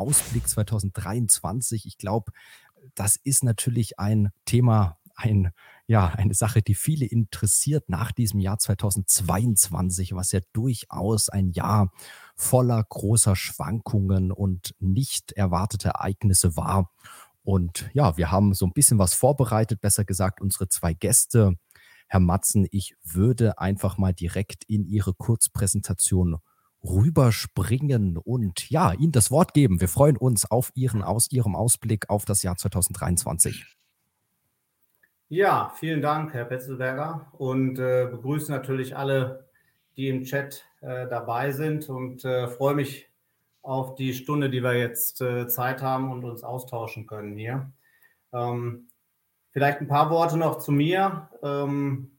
Ausblick 2023. Ich glaube, das ist natürlich ein Thema, ein, ja, eine Sache, die viele interessiert nach diesem Jahr 2022, was ja durchaus ein Jahr voller großer Schwankungen und nicht erwartete Ereignisse war. Und ja, wir haben so ein bisschen was vorbereitet, besser gesagt, unsere zwei Gäste. Herr Matzen, ich würde einfach mal direkt in Ihre Kurzpräsentation rüberspringen und ja, Ihnen das Wort geben. Wir freuen uns auf Ihren aus Ihrem Ausblick auf das Jahr 2023. Ja, vielen Dank, Herr Petzelberger, und äh, begrüße natürlich alle, die im Chat äh, dabei sind und äh, freue mich auf die Stunde, die wir jetzt äh, Zeit haben und uns austauschen können hier. Ähm, vielleicht ein paar Worte noch zu mir. Ähm,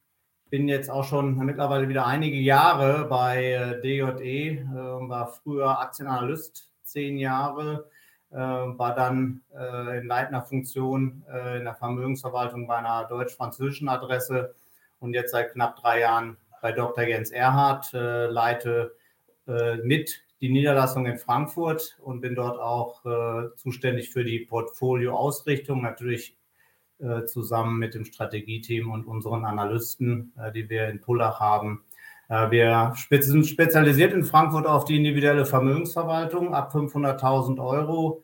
bin jetzt auch schon mittlerweile wieder einige Jahre bei äh, DJE, äh, war früher Aktienanalyst, zehn Jahre, äh, war dann äh, in leitender Funktion äh, in der Vermögensverwaltung bei einer deutsch-französischen Adresse und jetzt seit knapp drei Jahren bei Dr. Jens Erhardt, leite mit die Niederlassung in Frankfurt und bin dort auch zuständig für die Portfolioausrichtung, natürlich äh, zusammen mit dem Strategieteam und unseren Analysten, äh, die wir in Pullach haben. Äh, wir sind spezialisiert in Frankfurt auf die individuelle Vermögensverwaltung ab 500.000 Euro.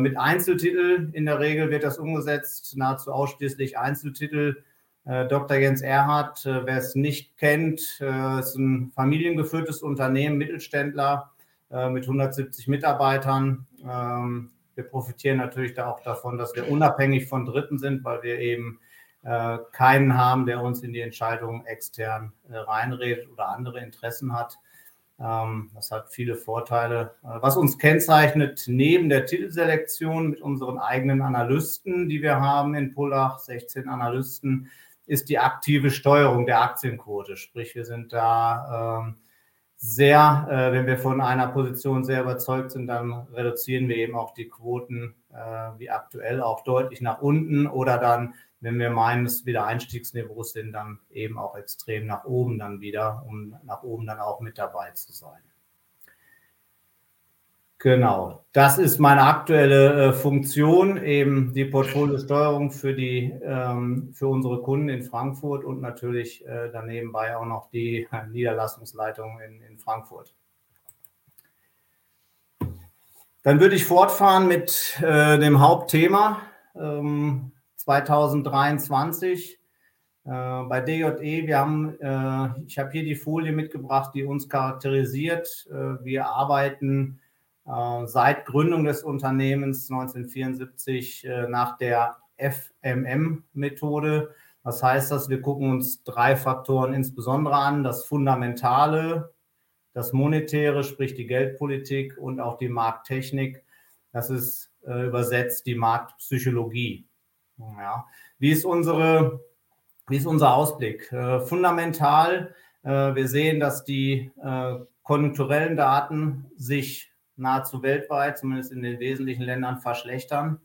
Mit Einzeltitel in der Regel wird das umgesetzt, nahezu ausschließlich Einzeltitel. Dr. Jens Erhardt, wer es nicht kennt, ist ein familiengeführtes Unternehmen, Mittelständler mit 170 Mitarbeitern. Ähm, wir profitieren natürlich da auch davon, dass wir unabhängig von Dritten sind, weil wir eben äh, keinen haben, der uns in die Entscheidungen extern äh, reinredet oder andere Interessen hat. Ähm, das hat viele Vorteile. Äh, was uns kennzeichnet, neben der Titelselektion mit unseren eigenen Analysten, die wir haben in Pullach, 16 Analysten, ist die aktive Steuerung der Aktienquote. Sprich, wir sind da ähm, sehr, äh, wenn wir von einer Position sehr überzeugt sind, dann reduzieren wir eben auch die Quoten äh, wie aktuell auch deutlich nach unten oder dann, wenn wir meinen, dass wieder Einstiegsniveaus sind, dann eben auch extrem nach oben dann wieder, um nach oben dann auch mit dabei zu sein. Genau, das ist meine aktuelle äh, Funktion, eben die Portfoliosteuerung für, die, ähm, für unsere Kunden in Frankfurt und natürlich äh, daneben bei auch noch die äh, Niederlassungsleitung in, in Frankfurt. Dann würde ich fortfahren mit äh, dem Hauptthema ähm, 2023 äh, bei DJE. Wir haben, äh, ich habe hier die Folie mitgebracht, die uns charakterisiert. wir arbeiten äh, seit Gründung des Unternehmens 1974 äh, nach der FMM-Methode. Was heißt das? Wir gucken uns drei Faktoren insbesondere an. Das Fundamentale, das Monetäre, sprich die Geldpolitik und auch die Markttechnik. Das ist äh, übersetzt die Marktpsychologie. Ja. Wie, ist unsere, wie ist unser Ausblick? Äh, fundamental, äh, wir sehen, dass die äh, konjunkturellen Daten sich nahezu weltweit, zumindest in den wesentlichen Ländern, verschlechtern.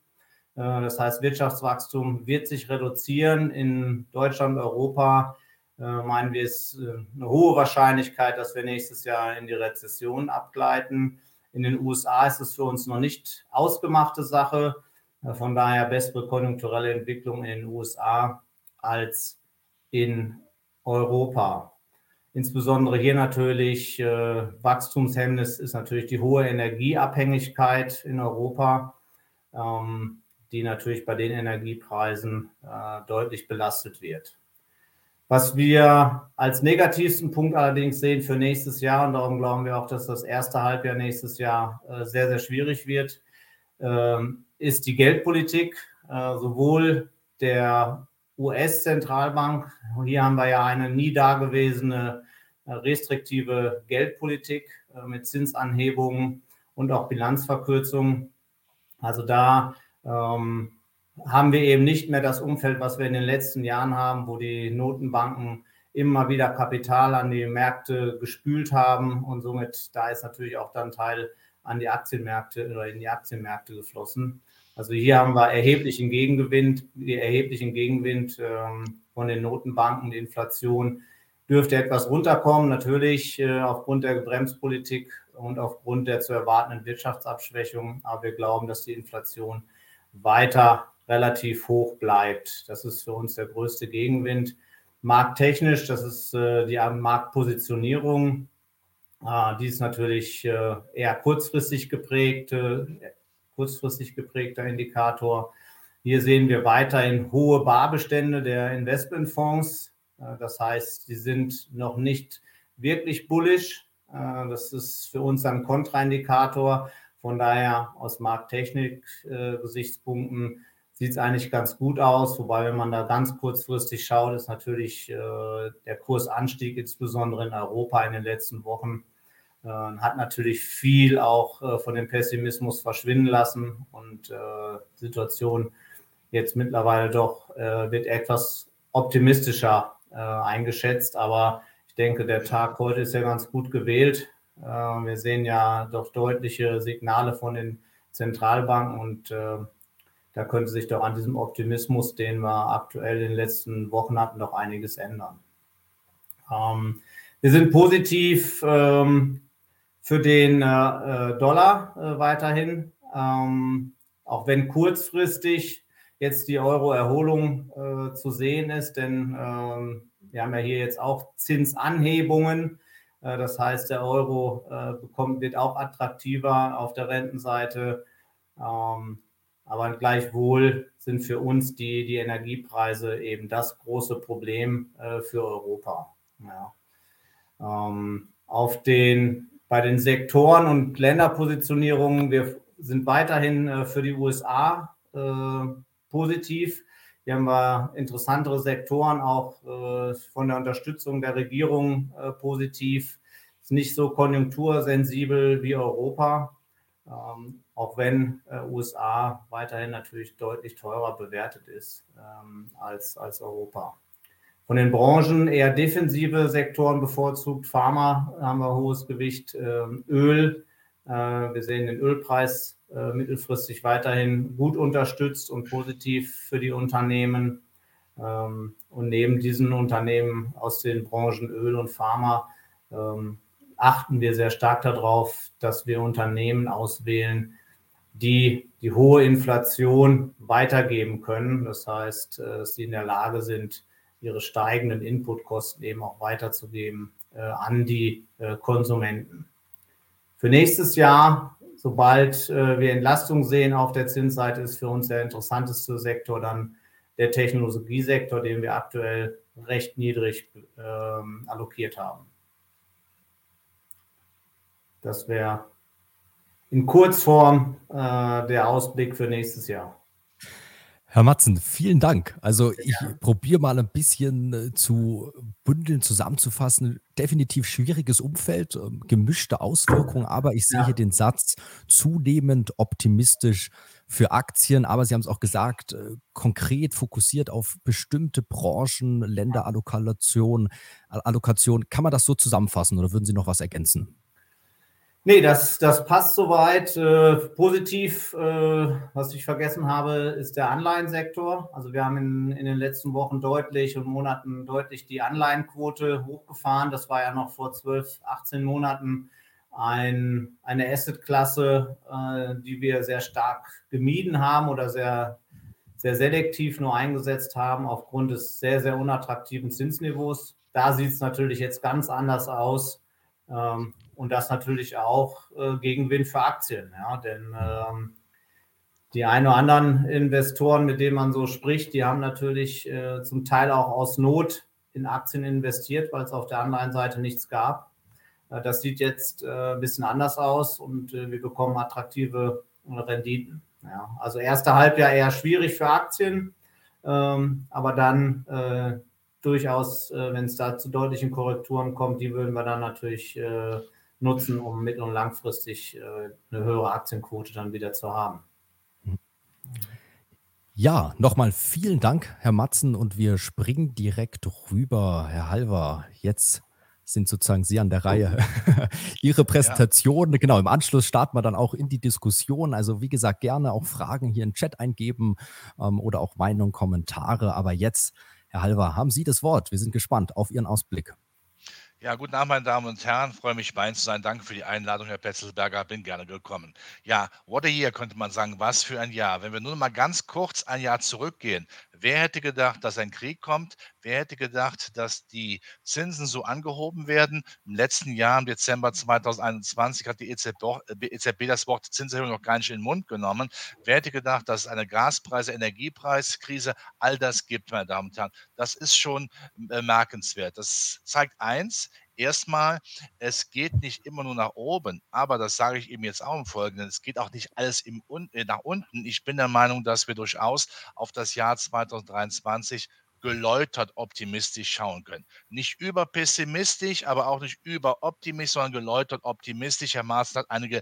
Äh, das heißt, Wirtschaftswachstum wird sich reduzieren. In Deutschland, Europa äh, meinen wir es äh, eine hohe Wahrscheinlichkeit, dass wir nächstes Jahr in die Rezession abgleiten. In den USA ist es für uns noch nicht ausgemachte Sache. Von daher bessere konjunkturelle Entwicklung in den USA als in Europa. Insbesondere hier natürlich äh, Wachstumshemmnis ist natürlich die hohe Energieabhängigkeit in Europa, ähm, die natürlich bei den Energiepreisen äh, deutlich belastet wird. Was wir als negativsten Punkt allerdings sehen für nächstes Jahr, und darum glauben wir auch, dass das erste Halbjahr nächstes Jahr äh, sehr, sehr schwierig wird, ähm, ist die Geldpolitik, äh, sowohl der US-Zentralbank. Hier haben wir ja eine nie dagewesene restriktive Geldpolitik äh, mit Zinsanhebungen und auch Bilanzverkürzungen. Also da ähm, haben wir eben nicht mehr das Umfeld, was wir in den letzten Jahren haben, wo die Notenbanken immer wieder Kapital an die Märkte gespült haben und somit da ist natürlich auch dann Teil an die Aktienmärkte oder in die Aktienmärkte geflossen. Also hier haben wir erheblichen Gegengewind, erheblichen Gegenwind ähm, von den Notenbanken, die Inflation dürfte etwas runterkommen, natürlich äh, aufgrund der Bremspolitik und aufgrund der zu erwartenden Wirtschaftsabschwächung. Aber wir glauben, dass die Inflation weiter relativ hoch bleibt. Das ist für uns der größte Gegenwind. Markttechnisch, das ist äh, die Marktpositionierung. Äh, die ist natürlich äh, eher kurzfristig geprägt, äh, kurzfristig geprägter Indikator. Hier sehen wir weiterhin hohe Barbestände der Investmentfonds. Äh, das heißt, sie sind noch nicht wirklich bullish. Äh, das ist für uns ein Kontraindikator. Von daher aus Markttechnik-Gesichtspunkten äh, sieht es eigentlich ganz gut aus. Wobei, wenn man da ganz kurzfristig schaut, ist natürlich der Kursanstieg, insbesondere in Europa in den letzten Wochen, hat natürlich viel auch von dem Pessimismus verschwinden lassen und Situation jetzt mittlerweile doch wird etwas optimistischer äh, eingeschätzt. Aber ich denke, der Tag heute ist ja ganz gut gewählt. Äh, wir sehen ja doch deutliche Signale von den Zentralbanken und äh, da könnte sich doch an diesem Optimismus, den wir aktuell in den letzten Wochen hatten, noch einiges ändern. Ähm, wir sind positiv ähm, für den äh, Dollar äh, weiterhin, ähm, auch wenn kurzfristig jetzt die Euro-Erholung äh, zu sehen ist, denn ähm, wir haben ja hier jetzt auch Zinsanhebungen. Äh, das heißt, der Euro äh, bekommt, wird auch attraktiver auf der Rentenseite. Ähm, aber gleichwohl sind für uns die, die Energiepreise eben das große Problem äh, für Europa. Ja. Ähm, auf den, bei den Sektoren und Länderpositionierungen, wir sind weiterhin für die USA positiv. Hier haben wir interessantere Sektoren, auch äh, von der Unterstützung der Regierung äh, positiv. Ist nicht so konjunktursensibel wie Europa, ähm, auch wenn äh, USA weiterhin natürlich deutlich teurer bewertet ist ähm, als, als Europa. Von den Branchen eher defensive Sektoren bevorzugt. Pharma haben wir hohes Gewicht, ähm, Öl. Äh, wir sehen den Ölpreis äh, mittelfristig weiterhin gut unterstützt und positiv für die Unternehmen. Ähm, und neben diesen Unternehmen aus den Branchen Öl und Pharma ähm, achten wir sehr stark darauf, dass wir Unternehmen auswählen, die die hohe Inflation weitergeben können. Das heißt, äh, dass sie in der Lage sind, ihre steigenden Inputkosten eben auch weiterzugeben an die Konsumenten. Für nächstes Jahr sobald äh, wir Entlastung sehen auf der Zinsseite, ist für uns der interessanteste Sektor dann der Technologiesektor, den wir aktuell recht niedrig ähm, allokiert haben. Das wäre in Kurzform äh, der Ausblick für nächstes Jahr. Herr Matzen, vielen Dank. Also ich probiere mal ein bisschen äh, zu bündeln, zusammenzufassen. Definitiv schwieriges Umfeld, ähm, gemischte Auswirkungen, aber ich sehe ja. hier den Satz zunehmend optimistisch für Aktien. Aber Sie haben es auch gesagt, äh, konkret fokussiert auf bestimmte Branchen, Länderallokation. Allokation. Kann man das so zusammenfassen oder würden Sie noch was ergänzen? Nee, das, das passt soweit. Äh, positiv, äh, was ich vergessen habe, ist der Anleihensektor. Also wir haben in, in den letzten Wochen deutlich und Monaten deutlich die Anleihenquote hochgefahren. Das war ja noch vor 12, 18 Monaten ein, eine Assetklasse, äh, die wir sehr stark gemieden haben oder sehr, sehr selektiv nur eingesetzt haben aufgrund des sehr, sehr unattraktiven Zinsniveaus. Da sieht es natürlich jetzt ganz anders aus. Ähm, und das natürlich auch äh, Gegenwind für Aktien. Ja? Denn ähm, die ein oder anderen Investoren, mit denen man so spricht, die haben natürlich äh, zum Teil auch aus Not in Aktien investiert, weil es auf der Anleihenseite nichts gab. Äh, das sieht jetzt äh, ein bisschen anders aus und äh, wir bekommen attraktive Renditen. Ja? Also erste Halbjahr eher schwierig für Aktien, ähm, aber dann äh, durchaus, wenn es da zu deutlichen Korrekturen kommt, die würden wir dann natürlich nutzen, um mittel- und langfristig äh, eine höhere Aktienquote dann wieder zu haben. Ja, nochmal vielen Dank, Herr Matzen, und wir springen direkt rüber. Herr Halver, jetzt sind sozusagen Sie an der Reihe. Ihre Präsentation, ja. genau, im Anschluss starten wir dann auch in die Diskussion. Also wie gesagt, gerne auch Fragen hier in den Chat eingeben ähm, oder auch Meinungen, Kommentare. Aber jetzt, Herr Halver, haben Sie das Wort. Wir sind gespannt auf Ihren Ausblick. Ja, guten Abend, meine Damen und Herren. Freue mich, bei Ihnen zu sein. Danke für die Einladung, Herr Petzelsberger. Bin gerne gekommen. Ja, what a year könnte man sagen. Was für ein Jahr. Wenn wir nur mal ganz kurz ein Jahr zurückgehen. Wer hätte gedacht, dass ein Krieg kommt? Wer hätte gedacht, dass die Zinsen so angehoben werden? Im letzten Jahr, im Dezember 2021, hat die EZB, EZB das Wort Zinserhöhung noch gar nicht in den Mund genommen. Wer hätte gedacht, dass es eine Gaspreise-, Energiepreiskrise all das gibt, meine Damen und Herren? Das ist schon bemerkenswert. Das zeigt eins, erstmal, es geht nicht immer nur nach oben, aber das sage ich eben jetzt auch im Folgenden, es geht auch nicht alles im, äh, nach unten. Ich bin der Meinung, dass wir durchaus auf das Jahr 2023 geläutert optimistisch schauen können. Nicht überpessimistisch, aber auch nicht überoptimistisch, sondern geläutert optimistisch. Herr Maaßen hat einige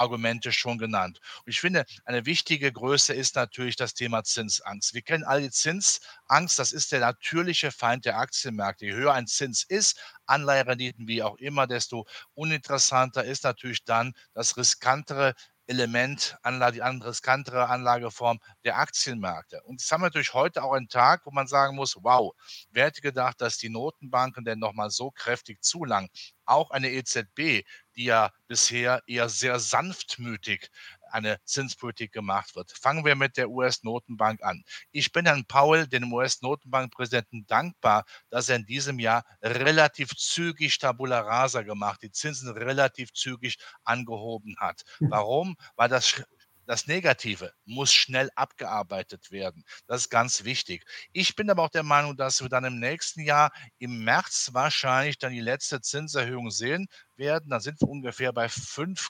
Argumente schon genannt. Und ich finde, eine wichtige Größe ist natürlich das Thema Zinsangst. Wir kennen alle die Zinsangst, das ist der natürliche Feind der Aktienmärkte. Je höher ein Zins ist, Anleiherenditen wie auch immer, desto uninteressanter ist natürlich dann das riskantere Element, die andere riskantere Anlageform der Aktienmärkte. Und jetzt haben wir natürlich heute auch einen Tag, wo man sagen muss, wow, wer hätte gedacht, dass die Notenbanken denn nochmal so kräftig zulangen? Auch eine EZB, die ja bisher eher sehr sanftmütig eine Zinspolitik gemacht wird. Fangen wir mit der US-Notenbank an. Ich bin Herrn Powell, dem US-Notenbankpräsidenten, dankbar, dass er in diesem Jahr relativ zügig Tabula Rasa gemacht, die Zinsen relativ zügig angehoben hat. Hm. Warum? Weil das das Negative muss schnell abgearbeitet werden. Das ist ganz wichtig. Ich bin aber auch der Meinung, dass wir dann im nächsten Jahr im März wahrscheinlich dann die letzte Zinserhöhung sehen werden. Dann sind wir ungefähr bei 5,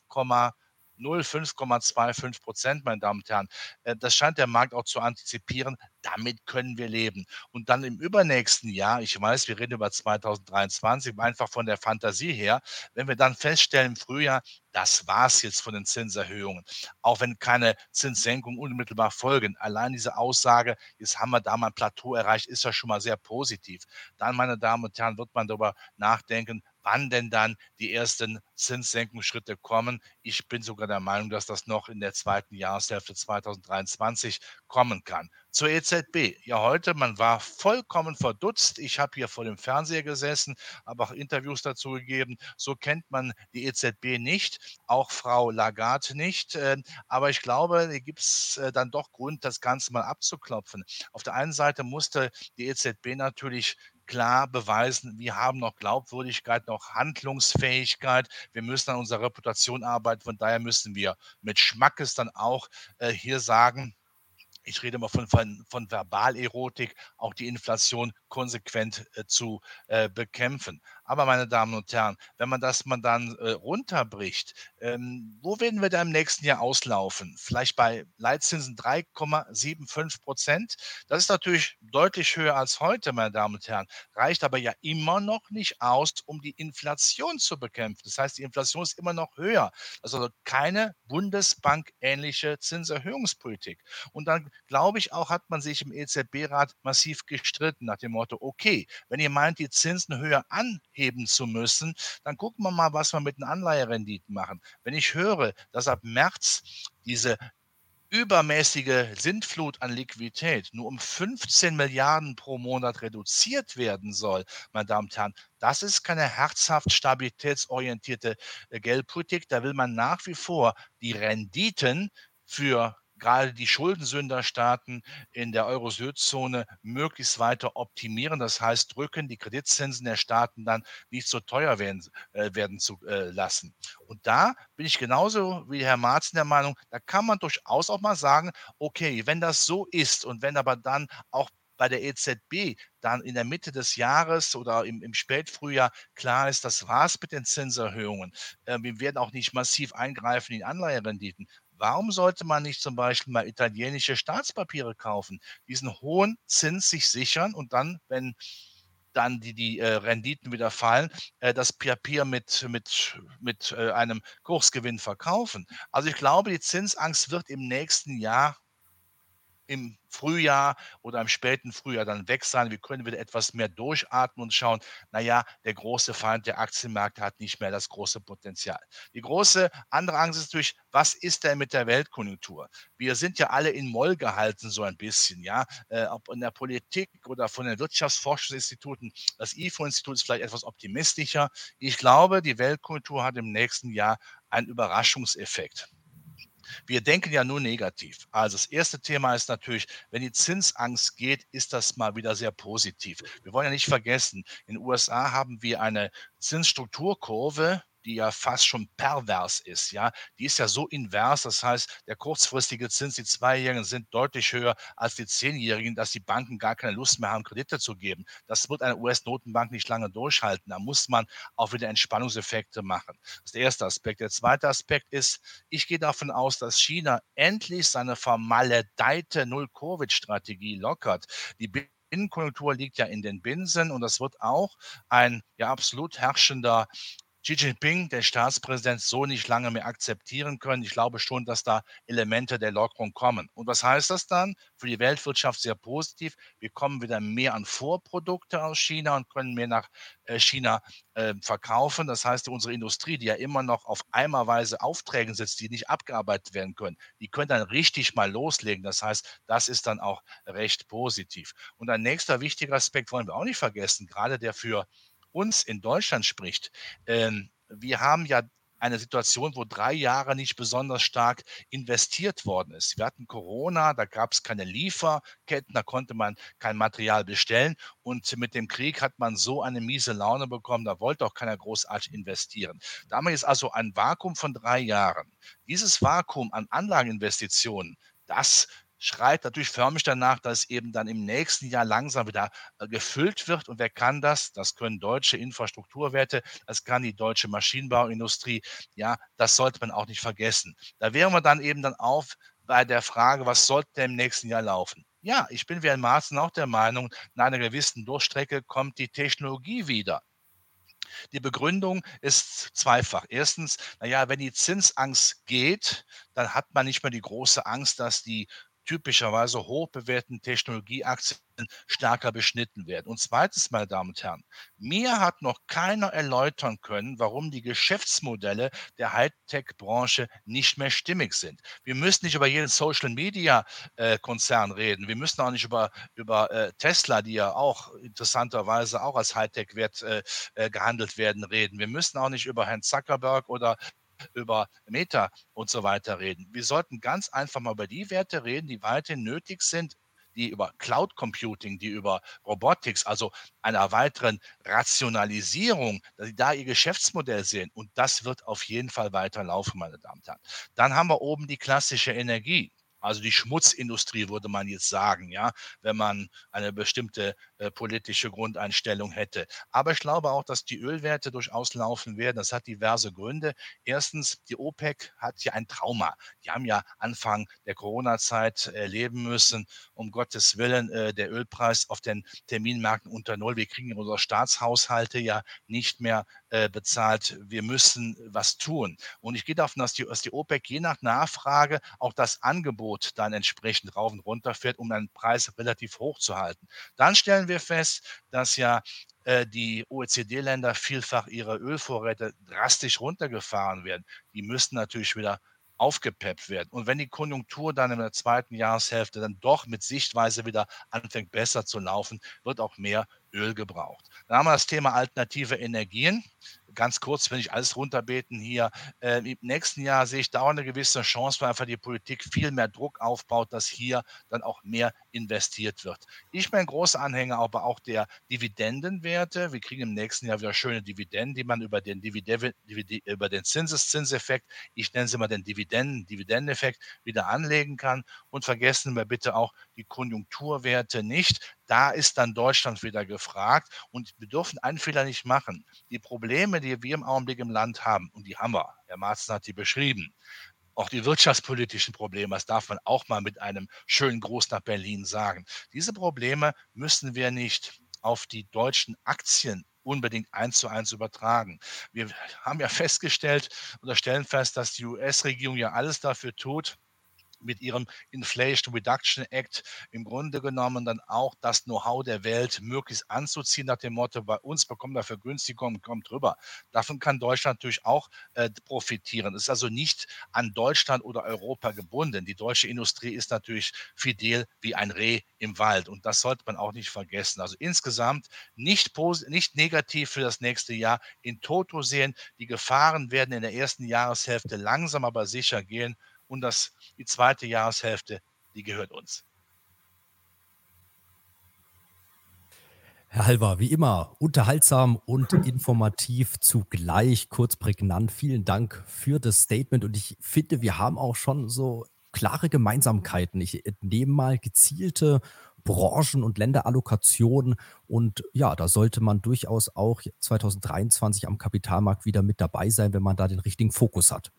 0,5,25 Prozent, meine Damen und Herren. Äh, das scheint der Markt auch zu antizipieren. Damit können wir leben. Und dann im übernächsten Jahr, ich weiß, wir reden über 2023, einfach von der Fantasie her, wenn wir dann feststellen im Frühjahr, das war's jetzt von den Zinserhöhungen, auch wenn keine Zinssenkungen unmittelbar folgen. Allein diese Aussage, jetzt haben wir da mal ein Plateau erreicht, ist ja schon mal sehr positiv. Dann, meine Damen und Herren, wird man darüber nachdenken, wann denn dann die ersten Zinssenkungsschritte kommen. Ich bin sogar der Meinung, dass das noch in der zweiten Jahreshälfte 2023 kommen kann. Zur EZB. Ja, heute, man war vollkommen verdutzt. Ich habe hier vor dem Fernseher gesessen, habe auch Interviews dazu gegeben. So kennt man die EZB nicht, auch Frau Lagarde nicht. Ähm, aber ich glaube, hier gibt es äh, dann doch Grund, das Ganze mal abzuklopfen. Auf der einen Seite musste die EZB natürlich klar beweisen, wir haben noch Glaubwürdigkeit, noch Handlungsfähigkeit. Wir müssen an unserer Reputation arbeiten. Von daher müssen wir mit Schmackes dann auch äh, hier sagen, ich rede mal von, von, von Verbalerotik, auch die Inflation konsequent äh, zu äh, bekämpfen. Aber meine Damen und Herren, wenn man das mal dann äh, runterbricht, ähm, wo werden wir da im nächsten Jahr auslaufen? Vielleicht bei Leitzinsen 3,75 Prozent. Das ist natürlich deutlich höher als heute, meine Damen und Herren, reicht aber ja immer noch nicht aus, um die Inflation zu bekämpfen. Das heißt, die Inflation ist immer noch höher. Also keine Bundesbank-ähnliche Zinserhöhungspolitik. Und dann glaube ich auch, hat man sich im EZB-Rat massiv gestritten nach dem Motto, okay, wenn ihr meint, die Zinsen höher anheben, zu müssen, dann gucken wir mal, was wir mit den Anleiherenditen machen. Wenn ich höre, dass ab März diese übermäßige Sintflut an Liquidität nur um 15 Milliarden pro Monat reduziert werden soll, meine Damen und Herren, das ist keine herzhaft stabilitätsorientierte äh, Geldpolitik. Da will man nach wie vor die Renditen für gerade die Schuldensünderstaaten in der Euro-Süd-Zone möglichst weiter optimieren. Das heißt, drücken die Kreditzinsen der Staaten dann nicht so teuer werden, äh, werden zu äh, lassen. Und da bin ich genauso wie Herr Marzen der Meinung, da kann man durchaus auch mal sagen, okay, wenn das so ist und wenn aber dann auch bei der EZB dann in der Mitte des Jahres oder im, im Spätfrühjahr klar ist, das war's mit den Zinserhöhungen. Äh, wir werden auch nicht massiv eingreifen in Anleiherenditen. Warum sollte man nicht zum Beispiel mal italienische Staatspapiere kaufen, diesen hohen Zins sich sichern und dann, wenn dann die, die äh, Renditen wieder fallen, äh, das Papier mit, mit, mit äh, einem Kursgewinn verkaufen. Also ich glaube, die Zinsangst wird im nächsten Jahr im Frühjahr oder im späten Frühjahr dann weg sein. Wir können wieder etwas mehr durchatmen und schauen, naja, der große Feind der Aktienmärkte hat nicht mehr das große Potenzial. Die große andere Angst ist natürlich, was ist denn mit der Weltkonjunktur? Wir sind ja alle in Moll gehalten, so ein bisschen, ja, äh, ob in der Politik oder von den Wirtschaftsforschungsinstituten. Das IFO-Institut ist vielleicht etwas optimistischer. Ich glaube, die Weltkonjunktur hat im nächsten Jahr einen Überraschungseffekt. Wir denken ja nur negativ. Also das erste Thema ist natürlich, wenn die Zinsangst geht, ist das mal wieder sehr positiv. Wir wollen ja nicht vergessen, in den USA haben wir eine Zinsstrukturkurve, die ja fast schon pervers ist, ja. Die ist ja so invers, das heißt, der kurzfristige Zins, die Zweijährigen sind deutlich höher als die Zehnjährigen, dass die Banken gar keine Lust mehr haben, Kredite zu geben. Das wird eine US-Notenbank nicht lange durchhalten. Da muss man auch wieder Entspannungseffekte machen. Das ist der erste Aspekt. Der zweite Aspekt ist, ich gehe davon aus, dass China endlich seine vermaledeite Null-Covid-Strategie lockert. Die Binnenkonjunktur liegt ja in den Binsen und das wird auch ein ja absolut herrschender Xi Jinping, der Staatspräsident, so nicht lange mehr akzeptieren können. Ich glaube schon, dass da Elemente der Lockerung kommen. Und was heißt das dann? Für die Weltwirtschaft sehr positiv. Wir kommen wieder mehr an Vorprodukte aus China und können mehr nach äh, China äh, verkaufen. Das heißt, unsere Industrie, die ja immer noch auf eimerweise Aufträgen sitzt, die nicht abgearbeitet werden können, die können dann richtig mal loslegen. Das heißt, das ist dann auch recht positiv. Und ein nächster wichtiger Aspekt wollen wir auch nicht vergessen, gerade der für uns in Deutschland spricht, ähm, wir haben ja eine Situation, wo drei Jahre nicht besonders stark investiert worden ist. Wir hatten Corona, da gab es keine Lieferketten, da konnte man kein Material bestellen. Und mit dem Krieg hat man so eine miese Laune bekommen, da wollte auch keiner großartig investieren. Da haben wir jetzt also ein Vakuum von drei Jahren. Dieses Vakuum an Anlageninvestitionen, das schreit natürlich förmlich danach, dass eben dann im nächsten Jahr langsam wieder äh, gefüllt wird. Und wer kann das? Das können deutsche Infrastrukturwerte, das kann die deutsche Maschinenbauindustrie. Ja, das sollte man auch nicht vergessen. Da wären wir dann eben dann auf bei der Frage, was sollte im nächsten Jahr laufen? Ja, ich bin wie ein Maaßen auch der Meinung, nach einer gewissen Durchstrecke kommt die Technologie wieder. Die Begründung ist zweifach. Erstens, naja, wenn die Zinsangst geht, dann hat man nicht mehr die große Angst, dass die typischerweise hochbewerteten Technologieaktien stärker beschnitten werden. Und zweitens, meine Damen und Herren, mir hat noch keiner erläutern können, warum die Geschäftsmodelle der Hightech-Branche nicht mehr stimmig sind. Wir müssen nicht über jeden Social-Media-Konzern reden. Wir müssen auch nicht über, über äh, Tesla, die ja auch interessanterweise auch als Hightech-Wert äh, äh, gehandelt werden, reden. Wir müssen auch nicht über Herrn Zuckerberg oder über Meta und so weiter reden. Wir sollten ganz einfach mal über die Werte reden, die weiterhin nötig sind, die über Cloud Computing, die über Robotics, also einer weiteren Rationalisierung, dass sie da ihr Geschäftsmodell sehen. Und das wird auf jeden Fall weiterlaufen, meine Damen und Herren. Dann haben wir oben die klassische Energie. Also die Schmutzindustrie würde man jetzt sagen, ja, wenn man eine bestimmte äh, politische Grundeinstellung hätte. Aber ich glaube auch, dass die Ölwerte durchaus laufen werden. Das hat diverse Gründe. Erstens, die OPEC hat ja ein Trauma. Die haben ja Anfang der Corona-Zeit erleben müssen, um Gottes Willen, äh, der Ölpreis auf den Terminmärkten unter Null. Wir kriegen unsere Staatshaushalte ja nicht mehr äh, bezahlt. Wir müssen was tun. Und ich gehe davon aus, dass die OPEC je nach Nachfrage auch das Angebot Angebot dann entsprechend rauf und runter fährt, um einen Preis relativ hoch zu halten. Dann stellen wir fest, dass ja äh, die OECD-Länder vielfach ihre Ölvorräte drastisch runtergefahren werden. Die müssten natürlich wieder aufgepeppt werden. Und wenn die Konjunktur dann in der zweiten Jahreshälfte dann doch mit Sichtweise wieder anfängt besser zu laufen, wird auch mehr Öl gebraucht. Dann haben wir das Thema alternative Energien ganz kurz, wenn ich alles runterbeten hier, äh, im nächsten Jahr sehe ich da auch eine gewisse Chance, weil einfach die Politik viel mehr Druck aufbaut, dass hier dann auch mehr investiert wird. Ich bin ein großer Anhänger aber auch der Dividendenwerte. Wir kriegen im nächsten Jahr wieder schöne Dividenden, die man über den, Dividende, über den Zinseszinseffekt, ich nenne sie mal den Dividenden, Dividendeneffekt, wieder anlegen kann. Und vergessen wir bitte auch die Konjunkturwerte nicht. Da ist dann Deutschland wieder gefragt und wir dürfen einen Fehler nicht machen. Die Probleme, die wir im Augenblick im Land haben, und die haben wir, Herr Marzen hat die beschrieben, auch die wirtschaftspolitischen Probleme, das darf man auch mal mit einem schönen Gruß nach Berlin sagen. Diese Probleme müssen wir nicht auf die deutschen Aktien unbedingt eins zu eins übertragen. Wir haben ja festgestellt oder stellen fest, dass die US-Regierung ja alles dafür tut, mit ihrem Inflation Reduction Act im Grunde genommen dann auch das Know-how der Welt möglichst anzuziehen, nach dem Motto, bei uns bekommt er Vergünstigung, kommt rüber. Davon kann Deutschland natürlich auch äh, profitieren. Es ist also nicht an Deutschland oder Europa gebunden. Die deutsche Industrie ist natürlich fidel wie ein Reh im Wald und das sollte man auch nicht vergessen. Also insgesamt nicht, nicht negativ für das nächste Jahr in Toto sehen. Die Gefahren werden in der ersten Jahreshälfte langsam aber sicher gehen und das, die zweite Jahreshälfte, die gehört uns. Herr Halver, wie immer, unterhaltsam und informativ zugleich, kurz prägnant. Vielen Dank für das Statement und ich finde, wir haben auch schon so klare Gemeinsamkeiten. Ich nehme mal gezielte Branchen- und Länderallokationen und ja, da sollte man durchaus auch 2023 am Kapitalmarkt wieder mit dabei sein, wenn man da den richtigen Fokus hat.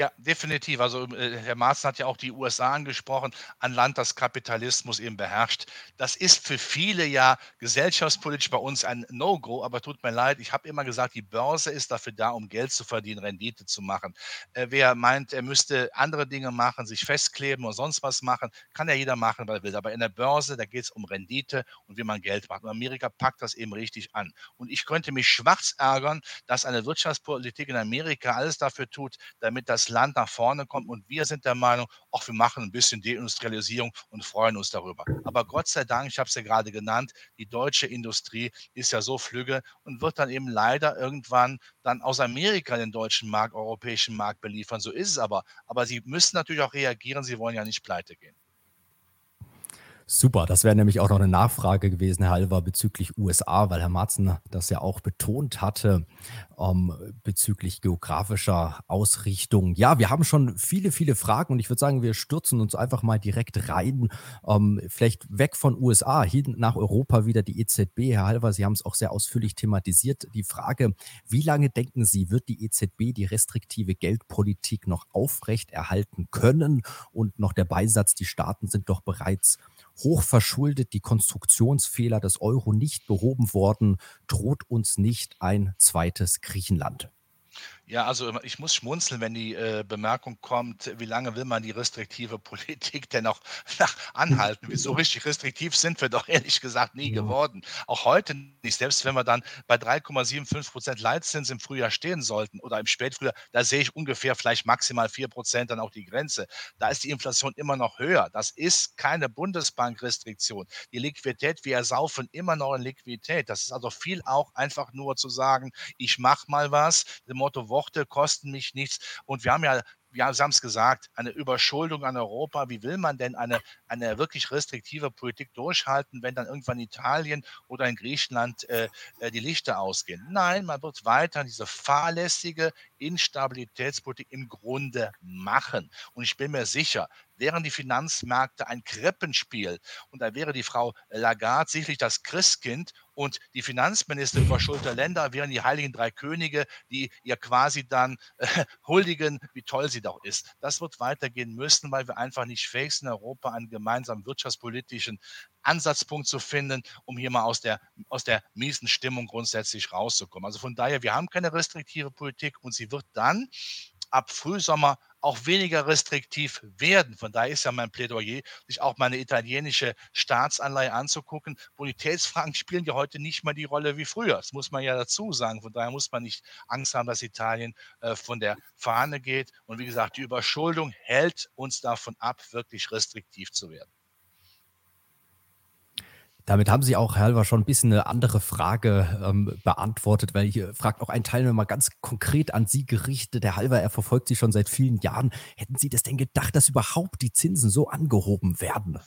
Ja, definitiv. Also äh, Herr Maaßen hat ja auch die USA angesprochen, ein Land, das Kapitalismus eben beherrscht. Das ist für viele ja gesellschaftspolitisch bei uns ein No-Go, aber tut mir leid, ich habe immer gesagt, die Börse ist dafür da, um Geld zu verdienen, Rendite zu machen. Äh, wer meint, er müsste andere Dinge machen, sich festkleben und sonst was machen, kann ja jeder machen, was er will. Aber in der Börse, da geht es um Rendite und wie man Geld macht. Und Amerika packt das eben richtig an. Und ich könnte mich schwarz ärgern, dass eine Wirtschaftspolitik in Amerika alles dafür tut, damit das Land nach vorne kommt. Und wir sind der Meinung, auch wir machen ein bisschen Deindustrialisierung und freuen uns darüber. Aber Gott sei Dank, ich habe es ja gerade genannt, die deutsche Industrie ist ja so flügge und wird dann eben leider irgendwann dann aus Amerika den deutschen Markt, europäischen Markt beliefern. So ist es aber. Aber sie müssen natürlich auch reagieren. Sie wollen ja nicht pleite gehen. Super, das wäre nämlich auch noch eine Nachfrage gewesen, Herr Halver, bezüglich USA, weil Herr Marzen das ja auch betont hatte, ähm, bezüglich geografischer Ausrichtung. Ja, wir haben schon viele, viele Fragen und ich würde sagen, wir stürzen uns einfach mal direkt rein. Ähm, vielleicht weg von USA, hin nach Europa wieder die EZB. Herr Halver, Sie haben es auch sehr ausführlich thematisiert. Die Frage, wie lange denken Sie, wird die EZB die restriktive Geldpolitik noch aufrecht erhalten können? Und noch der Beisatz, die Staaten sind doch bereits hochverschuldet, die Konstruktionsfehler des Euro nicht behoben worden, droht uns nicht ein zweites Griechenland. Ja, also ich muss schmunzeln, wenn die äh, Bemerkung kommt, wie lange will man die restriktive Politik denn noch nach anhalten? So richtig restriktiv sind wir doch ehrlich gesagt nie ja. geworden. Auch heute nicht. Selbst wenn wir dann bei 3,75 Prozent Leitzins im Frühjahr stehen sollten oder im Spätfrühjahr, da sehe ich ungefähr vielleicht maximal 4 Prozent dann auch die Grenze. Da ist die Inflation immer noch höher. Das ist keine Bundesbankrestriktion. Die Liquidität, wir ersaufen immer noch in Liquidität. Das ist also viel auch einfach nur zu sagen, ich mache mal was, dem Motto, Worte kosten mich nichts. Und wir haben ja ja, Sie haben es gesagt, eine Überschuldung an Europa. Wie will man denn eine, eine wirklich restriktive Politik durchhalten, wenn dann irgendwann Italien oder in Griechenland äh, äh die Lichter ausgehen? Nein, man wird weiter diese fahrlässige Instabilitätspolitik im Grunde machen. Und ich bin mir sicher, wären die Finanzmärkte ein Krippenspiel und da wäre die Frau Lagarde sicherlich das Christkind und die Finanzminister überschuldter Länder wären die heiligen drei Könige, die ihr quasi dann äh, huldigen, wie toll sie doch ist. Das wird weitergehen müssen, weil wir einfach nicht fähig sind, in Europa einen gemeinsamen wirtschaftspolitischen Ansatzpunkt zu finden, um hier mal aus der, aus der miesen Stimmung grundsätzlich rauszukommen. Also von daher, wir haben keine restriktive Politik und sie wird dann ab Frühsommer auch weniger restriktiv werden. Von daher ist ja mein Plädoyer, sich auch meine italienische Staatsanleihe anzugucken. Bonitätsfragen spielen ja heute nicht mehr die Rolle wie früher. Das muss man ja dazu sagen. Von daher muss man nicht Angst haben, dass Italien äh, von der Fahne geht. Und wie gesagt, die Überschuldung hält uns davon ab, wirklich restriktiv zu werden. Damit haben Sie auch, Herr Halver, schon ein bisschen eine andere Frage ähm, beantwortet, weil hier fragt auch ein Teilnehmer ganz konkret an Sie gerichtet. Herr Halver, er verfolgt Sie schon seit vielen Jahren. Hätten Sie das denn gedacht, dass überhaupt die Zinsen so angehoben werden?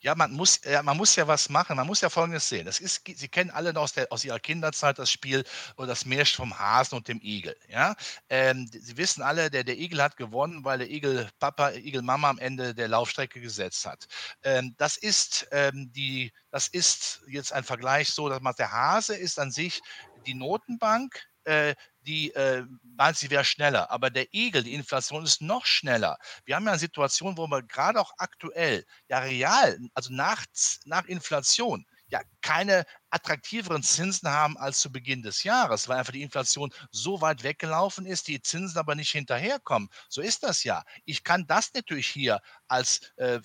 Ja, man muss, ja, man muss ja was machen. Man muss ja Folgendes sehen. Das ist, Sie kennen alle aus, der, aus Ihrer Kinderzeit das Spiel oder das Märchen vom Hasen und dem Igel. Ja? Ähm, Sie wissen alle, der, der Igel hat gewonnen, weil der Igel Papa, Igel Mama am Ende der Laufstrecke gesetzt hat. Ähm, das ist ähm, die, das ist jetzt ein Vergleich so, dass man der Hase ist an sich die Notenbank, äh, die äh, meint, sie wäre schneller. Aber der Igel, die Inflation ist noch schneller. Wir haben ja eine Situation, wo wir gerade auch aktuell ja real, also nach, nach Inflation, ja keine attraktiveren Zinsen haben als zu Beginn des Jahres, weil einfach die Inflation so weit weggelaufen ist, die Zinsen aber nicht hinterherkommen. So ist das ja. Ich kann das natürlich hier als, äh,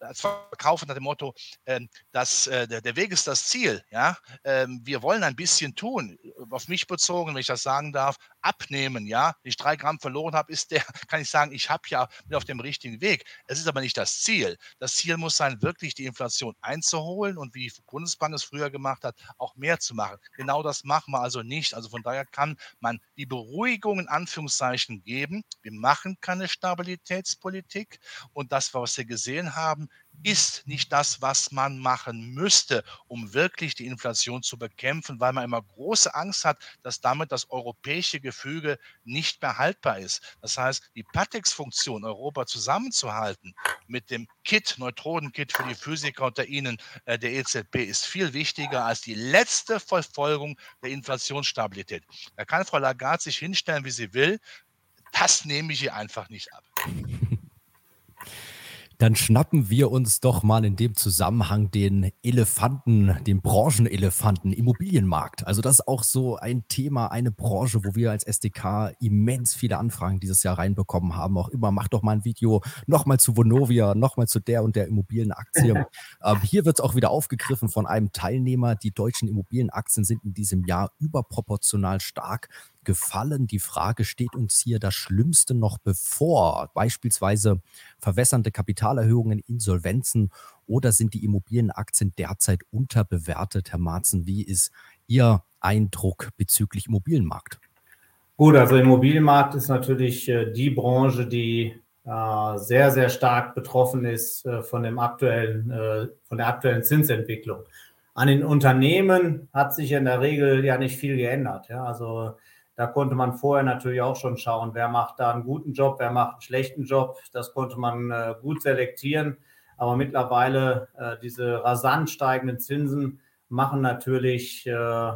als verkaufen nach dem Motto, äh, dass, äh, der, der, Weg ist das Ziel. Ja? Ähm, wir wollen ein bisschen tun, auf mich bezogen, wenn ich das sagen darf, abnehmen. Ja? Wenn ich drei Gramm verloren habe, ist der, kann ich sagen, ich habe ja bin auf dem richtigen Weg. Es ist aber nicht das Ziel. Das Ziel muss sein, wirklich die Inflation einzuholen und wie die Bundesbank es früher gemacht hat, auch mehr zu machen. Genau das machen wir also nicht. Also von daher kann man die Beruhigung in Anführungszeichen geben. Wir machen keine Stabilitätspolitik und das, was wir gesehen haben, ist nicht das, was man machen müsste, um wirklich die Inflation zu bekämpfen, weil man immer große Angst hat, dass damit das europäische Gefüge nicht mehr haltbar ist. Das heißt, die Patex-Funktion, Europa zusammenzuhalten mit dem Kit, Neutronen-Kit für die Physiker unter Ihnen äh, der EZB, ist viel wichtiger als die letzte Verfolgung der Inflationsstabilität. Da kann Frau Lagarde sich hinstellen, wie sie will. Das nehme ich ihr einfach nicht ab. Dann schnappen wir uns doch mal in dem Zusammenhang den Elefanten, den Branchenelefanten, Immobilienmarkt. Also das ist auch so ein Thema, eine Branche, wo wir als SDK immens viele Anfragen dieses Jahr reinbekommen haben. Auch immer, mach doch mal ein Video nochmal zu Vonovia, nochmal zu der und der Immobilienaktie. ähm, hier wird es auch wieder aufgegriffen von einem Teilnehmer. Die deutschen Immobilienaktien sind in diesem Jahr überproportional stark gefallen. Die Frage, steht uns hier das Schlimmste noch bevor? Beispielsweise verwässernde Kapitalerhöhungen, Insolvenzen oder sind die Immobilienaktien derzeit unterbewertet? Herr Marzen, wie ist Ihr Eindruck bezüglich Immobilienmarkt? Gut, also Immobilienmarkt ist natürlich äh, die Branche, die äh, sehr, sehr stark betroffen ist äh, von, dem aktuellen, von der aktuellen Zinsentwicklung. An den Unternehmen hat sich in der Regel ja nicht viel geändert. Ja, also da konnte man vorher natürlich auch schon schauen, wer macht da einen guten Job, wer macht einen schlechten Job. Das konnte man äh, gut selektieren. Aber mittlerweile äh, diese rasant steigenden Zinsen machen natürlich äh,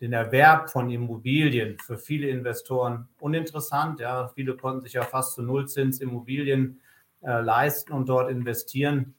den Erwerb von Immobilien für viele Investoren uninteressant. Ja, viele konnten sich ja fast zu Nullzins Immobilien äh, leisten und dort investieren.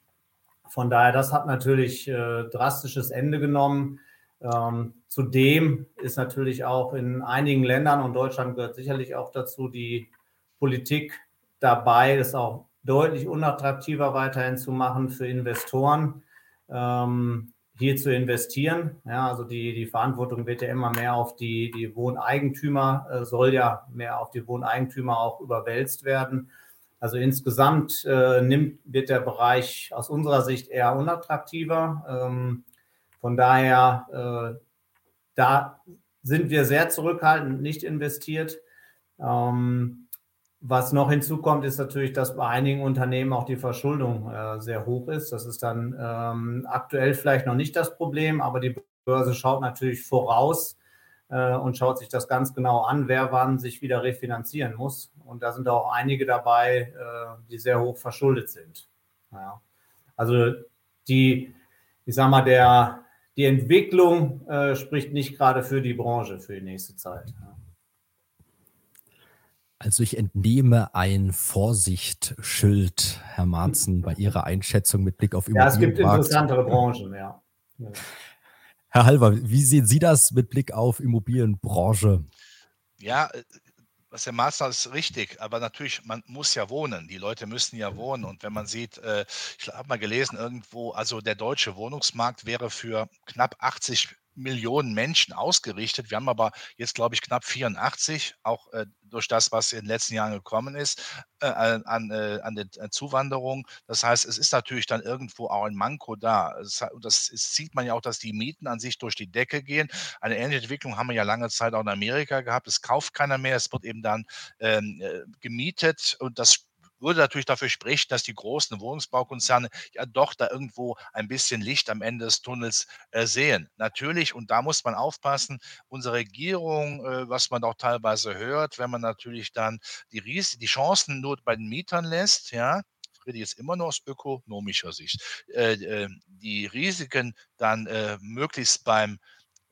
Von daher, das hat natürlich äh, drastisches Ende genommen. Ähm, zudem ist natürlich auch in einigen Ländern und Deutschland gehört sicherlich auch dazu die Politik dabei, es auch deutlich unattraktiver weiterhin zu machen für Investoren, ähm, hier zu investieren. Ja, also die, die Verantwortung wird ja immer mehr auf die, die Wohneigentümer, äh, soll ja mehr auf die Wohneigentümer auch überwälzt werden. Also insgesamt äh, nimmt, wird der Bereich aus unserer Sicht eher unattraktiver. Ähm, von daher, äh, da sind wir sehr zurückhaltend, nicht investiert. Ähm, was noch hinzukommt, ist natürlich, dass bei einigen Unternehmen auch die Verschuldung äh, sehr hoch ist. Das ist dann ähm, aktuell vielleicht noch nicht das Problem, aber die Börse schaut natürlich voraus äh, und schaut sich das ganz genau an, wer wann sich wieder refinanzieren muss. Und da sind auch einige dabei, äh, die sehr hoch verschuldet sind. Ja. Also die, ich sag mal, der, die Entwicklung äh, spricht nicht gerade für die Branche für die nächste Zeit. Also ich entnehme ein Vorsichtsschild, Herr Marzen, bei Ihrer Einschätzung mit Blick auf Immobilienmarkt. Ja, es gibt interessantere Branchen, ja. Herr Halver, wie sehen Sie das mit Blick auf Immobilienbranche? Ja, äh, was der Master ist richtig, aber natürlich, man muss ja wohnen. Die Leute müssen ja wohnen. Und wenn man sieht, äh, ich habe mal gelesen irgendwo, also der deutsche Wohnungsmarkt wäre für knapp 80 Millionen Menschen ausgerichtet. Wir haben aber jetzt, glaube ich, knapp 84, auch äh, durch das, was in den letzten Jahren gekommen ist, äh, an, äh, an der Zuwanderung. Das heißt, es ist natürlich dann irgendwo auch ein Manko da. Es, das ist, sieht man ja auch, dass die Mieten an sich durch die Decke gehen. Eine ähnliche Entwicklung haben wir ja lange Zeit auch in Amerika gehabt. Es kauft keiner mehr, es wird eben dann ähm, äh, gemietet und das würde natürlich dafür sprechen, dass die großen Wohnungsbaukonzerne ja doch da irgendwo ein bisschen Licht am Ende des Tunnels äh, sehen. Natürlich, und da muss man aufpassen, unsere Regierung, äh, was man auch teilweise hört, wenn man natürlich dann die, Ries die Chancen nur bei den Mietern lässt, ja, rede jetzt immer nur aus ökonomischer Sicht, äh, äh die Risiken dann äh, möglichst beim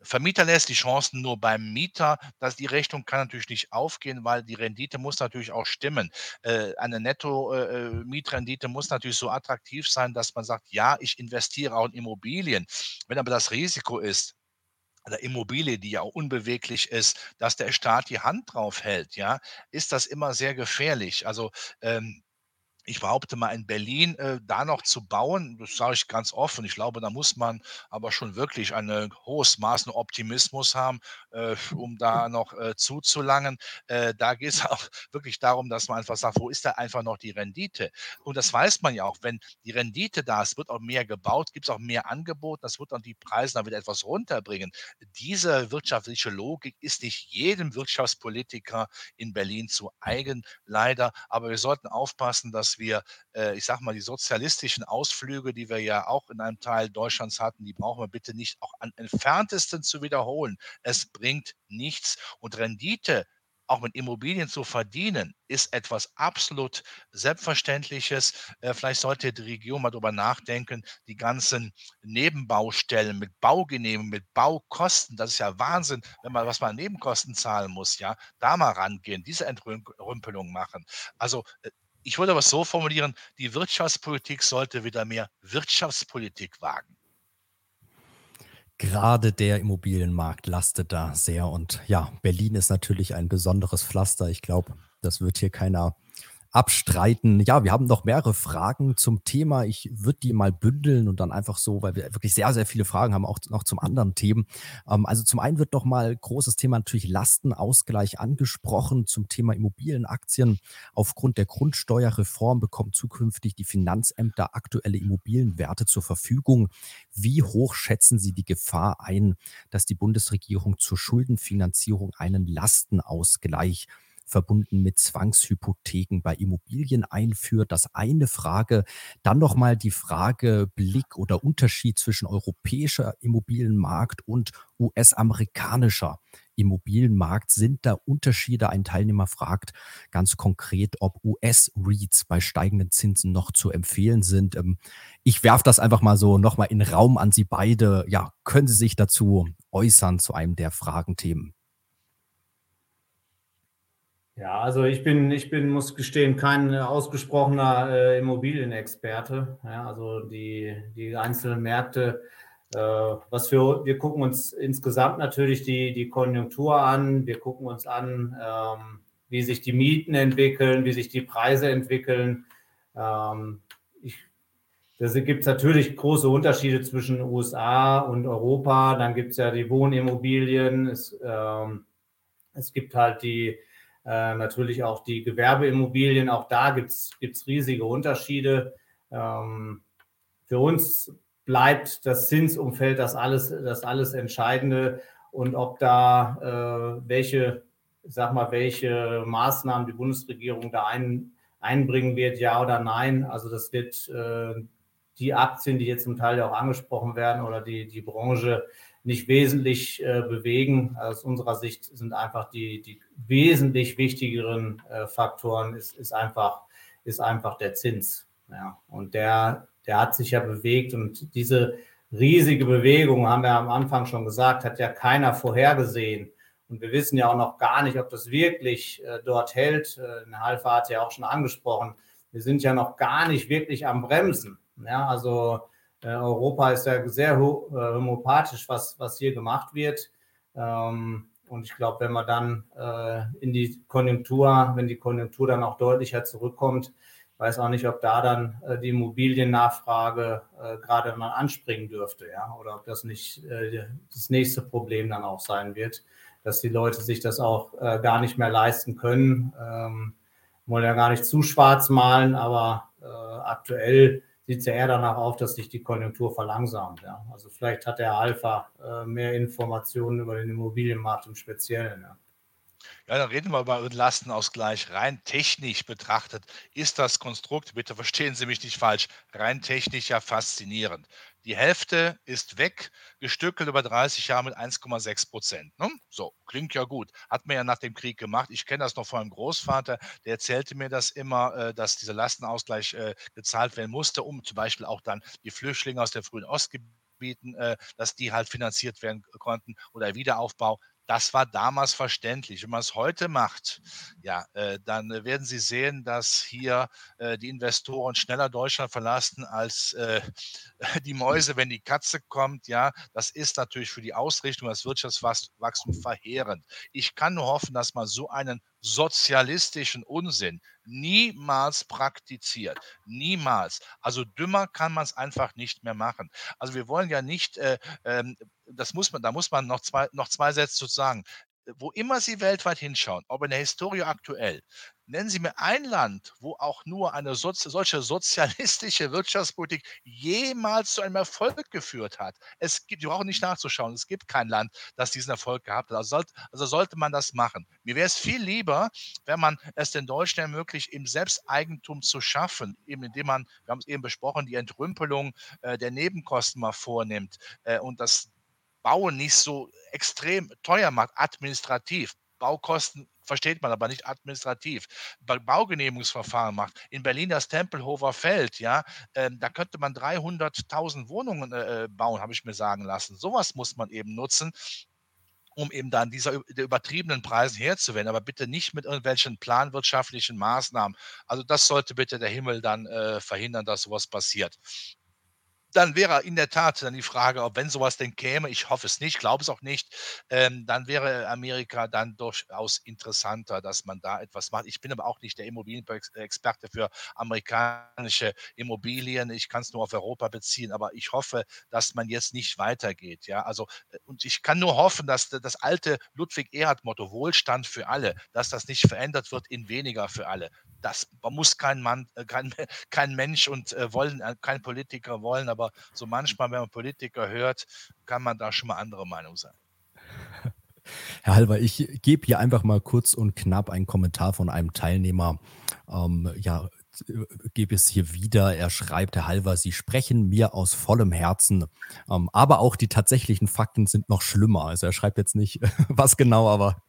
Vermieter lässt die Chancen nur beim Mieter. dass die Rechnung kann natürlich nicht aufgehen, weil die Rendite muss natürlich auch stimmen. Äh, eine Netto-Mietrendite äh, muss natürlich so attraktiv sein, dass man sagt, ja, ich investiere auch in Immobilien. Wenn aber das Risiko ist, der Immobilie, die ja unbeweglich ist, dass der Staat die Hand drauf hält, ja, ist das immer sehr gefährlich. Also, ähm, ich behaupte mal, in Berlin, äh, da noch zu bauen, das sage ich ganz offen. Ich glaube, da muss man aber schon wirklich ein äh, hohes Maß an Optimismus haben, äh, um da noch äh, zuzulangen. Äh, da geht es auch wirklich darum, dass man einfach sagt, wo ist da einfach noch die Rendite? Und das weiß man ja auch, wenn die Rendite da ist, wird auch mehr gebaut, gibt es auch mehr Angebot, das wird dann die Preise dann wieder etwas runterbringen. Diese wirtschaftliche Logik ist nicht jedem Wirtschaftspolitiker in Berlin zu eigen, leider. Aber wir sollten aufpassen, dass wir, äh, ich sage mal, die sozialistischen Ausflüge, die wir ja auch in einem Teil Deutschlands hatten, die brauchen wir bitte nicht auch an entferntesten zu wiederholen. Es bringt nichts und Rendite auch mit Immobilien zu verdienen, ist etwas absolut Selbstverständliches. Äh, vielleicht sollte die Regierung mal darüber nachdenken, die ganzen Nebenbaustellen mit Baugenehmigungen, mit Baukosten, das ist ja Wahnsinn, wenn man was man an Nebenkosten zahlen muss, ja, da mal rangehen, diese Entrümpelung machen. Also äh, ich würde aber so formulieren, die Wirtschaftspolitik sollte wieder mehr Wirtschaftspolitik wagen. Gerade der Immobilienmarkt lastet da sehr und ja, Berlin ist natürlich ein besonderes Pflaster. Ich glaube, das wird hier keiner abstreiten. Ja, wir haben noch mehrere Fragen zum Thema. Ich würde die mal bündeln und dann einfach so, weil wir wirklich sehr, sehr viele Fragen haben, auch noch zum anderen Themen. Ähm, also zum einen wird noch mal großes Thema natürlich Lastenausgleich angesprochen zum Thema Immobilienaktien. Aufgrund der Grundsteuerreform bekommen zukünftig die Finanzämter aktuelle Immobilienwerte zur Verfügung. Wie hoch schätzen Sie die Gefahr ein, dass die Bundesregierung zur Schuldenfinanzierung einen Lastenausgleich verbunden mit Zwangshypotheken bei Immobilien einführt. Das eine Frage. Dann nochmal die Frage Blick oder Unterschied zwischen europäischer Immobilienmarkt und US-amerikanischer Immobilienmarkt. Sind da Unterschiede? Ein Teilnehmer fragt ganz konkret, ob US-REITs bei steigenden Zinsen noch zu empfehlen sind. Ähm, ich werfe das einfach mal so nochmal in Raum an Sie beide. Ja, können Sie sich dazu äußern zu einem der Fragenthemen? Ja, also ich bin, ich bin, muss gestehen, kein ausgesprochener äh, Immobilienexperte. Ja, also die, die einzelnen Märkte, äh, was wir, wir gucken uns insgesamt natürlich die, die Konjunktur an, wir gucken uns an, ähm, wie sich die Mieten entwickeln, wie sich die Preise entwickeln. Ähm, da gibt es natürlich große Unterschiede zwischen USA und Europa. Dann gibt es ja die Wohnimmobilien. Es, ähm, es gibt halt die äh, natürlich auch die Gewerbeimmobilien, auch da gibt es riesige Unterschiede. Ähm, für uns bleibt das Zinsumfeld das alles, das alles Entscheidende und ob da äh, welche, sag mal, welche Maßnahmen die Bundesregierung da ein, einbringen wird, ja oder nein. Also das wird äh, die Aktien, die jetzt zum Teil ja auch angesprochen werden oder die, die Branche nicht wesentlich äh, bewegen. Aus unserer Sicht sind einfach die, die wesentlich wichtigeren äh, Faktoren, ist, ist, einfach, ist einfach der Zins. Ja. Und der, der hat sich ja bewegt und diese riesige Bewegung, haben wir am Anfang schon gesagt, hat ja keiner vorhergesehen. Und wir wissen ja auch noch gar nicht, ob das wirklich äh, dort hält. Äh, Halfa hat ja auch schon angesprochen. Wir sind ja noch gar nicht wirklich am Bremsen. Ja, also Europa ist ja sehr äh, homopathisch, was, was hier gemacht wird. Ähm, und ich glaube, wenn man dann äh, in die Konjunktur, wenn die Konjunktur dann auch deutlicher zurückkommt, weiß auch nicht, ob da dann äh, die Immobiliennachfrage äh, gerade mal anspringen dürfte, ja, oder ob das nicht äh, das nächste Problem dann auch sein wird, dass die Leute sich das auch äh, gar nicht mehr leisten können. Ähm, wollen ja gar nicht zu schwarz malen, aber äh, aktuell sieht es ja eher danach auf, dass sich die Konjunktur verlangsamt. Ja. Also vielleicht hat der Alpha äh, mehr Informationen über den Immobilienmarkt im Speziellen. Ja. Ja, dann reden wir über den Lastenausgleich. Rein technisch betrachtet ist das Konstrukt, bitte verstehen Sie mich nicht falsch, rein technisch ja faszinierend. Die Hälfte ist weg, gestückelt über 30 Jahre mit 1,6 Prozent. Ne? So, klingt ja gut. Hat man ja nach dem Krieg gemacht. Ich kenne das noch von meinem Großvater, der erzählte mir das immer, äh, dass dieser Lastenausgleich äh, gezahlt werden musste, um zum Beispiel auch dann die Flüchtlinge aus den frühen Ostgebieten, äh, dass die halt finanziert werden konnten oder Wiederaufbau Das war damals verständlich. Wenn man es heute macht, ja, äh, dann werden Sie sehen, dass hier äh, die Investoren schneller Deutschland verlassen als äh, die Mäuse, wenn die Katze kommt. Ja, das ist natürlich für die Ausrichtung des Wirtschaftswachstums verheerend. Ich kann nur hoffen, dass man so einen sozialistischen Unsinn niemals praktiziert. Niemals. Also dümmer kann man es einfach nicht mehr machen. Also wir wollen ja nicht, äh, ähm, das muss man, da muss man noch zwei, noch zwei Sätze zu sagen wo immer Sie weltweit hinschauen, ob in der Historie aktuell, nennen Sie mir ein Land, wo auch nur eine Sozi solche sozialistische Wirtschaftspolitik jemals zu einem Erfolg geführt hat. Es gibt, wir brauchen nicht nachzuschauen, es gibt kein Land, das diesen Erfolg gehabt hat. Also sollte, also sollte man das machen. Mir wäre es viel lieber, wenn man es den Deutschen ermöglicht, eben Selbsteigentum zu schaffen, eben indem man, wir haben es eben besprochen, die Entrümpelung äh, der Nebenkosten mal vornimmt äh, und das Bauen nicht so extrem teuer macht, administrativ. Baukosten versteht man aber nicht administrativ. Baugenehmigungsverfahren macht. In Berlin das Tempelhofer Feld, ja, äh, da könnte man 300.000 Wohnungen äh, äh, bauen, habe ich mir sagen lassen. Sowas muss man eben nutzen, um eben dann dieser übertriebenen Preisen Herr zu werden, aber bitte nicht mit irgendwelchen planwirtschaftlichen Maßnahmen. Also das sollte bitte der Himmel dann äh, verhindern, dass sowas passiert dann wäre in der Tat dann die Frage, ob wenn sowas denn käme, ich hoffe es nicht, glaube es auch nicht, ähm, dann wäre Amerika dann durchaus interessanter, dass man da etwas macht. Ich bin aber auch nicht der Immobilienexperte für amerikanische Immobilien. Ich kann es nur auf Europa beziehen, aber ich hoffe, dass man jetzt nicht weitergeht. Ja, also, äh, und ich kann nur hoffen, dass das alte Ludwig-Erhard-Motto Wohlstand für alle, dass das nicht verändert wird in weniger für alle das muss kein Mann, äh, kein, kein Mensch und äh, wollen, kein Politiker wollen, aber so manchmal, wenn man Politiker hört, kann man da schon mal andere Meinung sein. Herr Halber, ich gebe hier einfach mal kurz und knapp einen Kommentar von einem Teilnehmer. Ähm, ja, gebe es hier wieder. Er schreibt, Herr Halver, Sie sprechen mir aus vollem Herzen. Ähm, aber auch die tatsächlichen Fakten sind noch schlimmer. Also er schreibt jetzt nicht, was genau, aber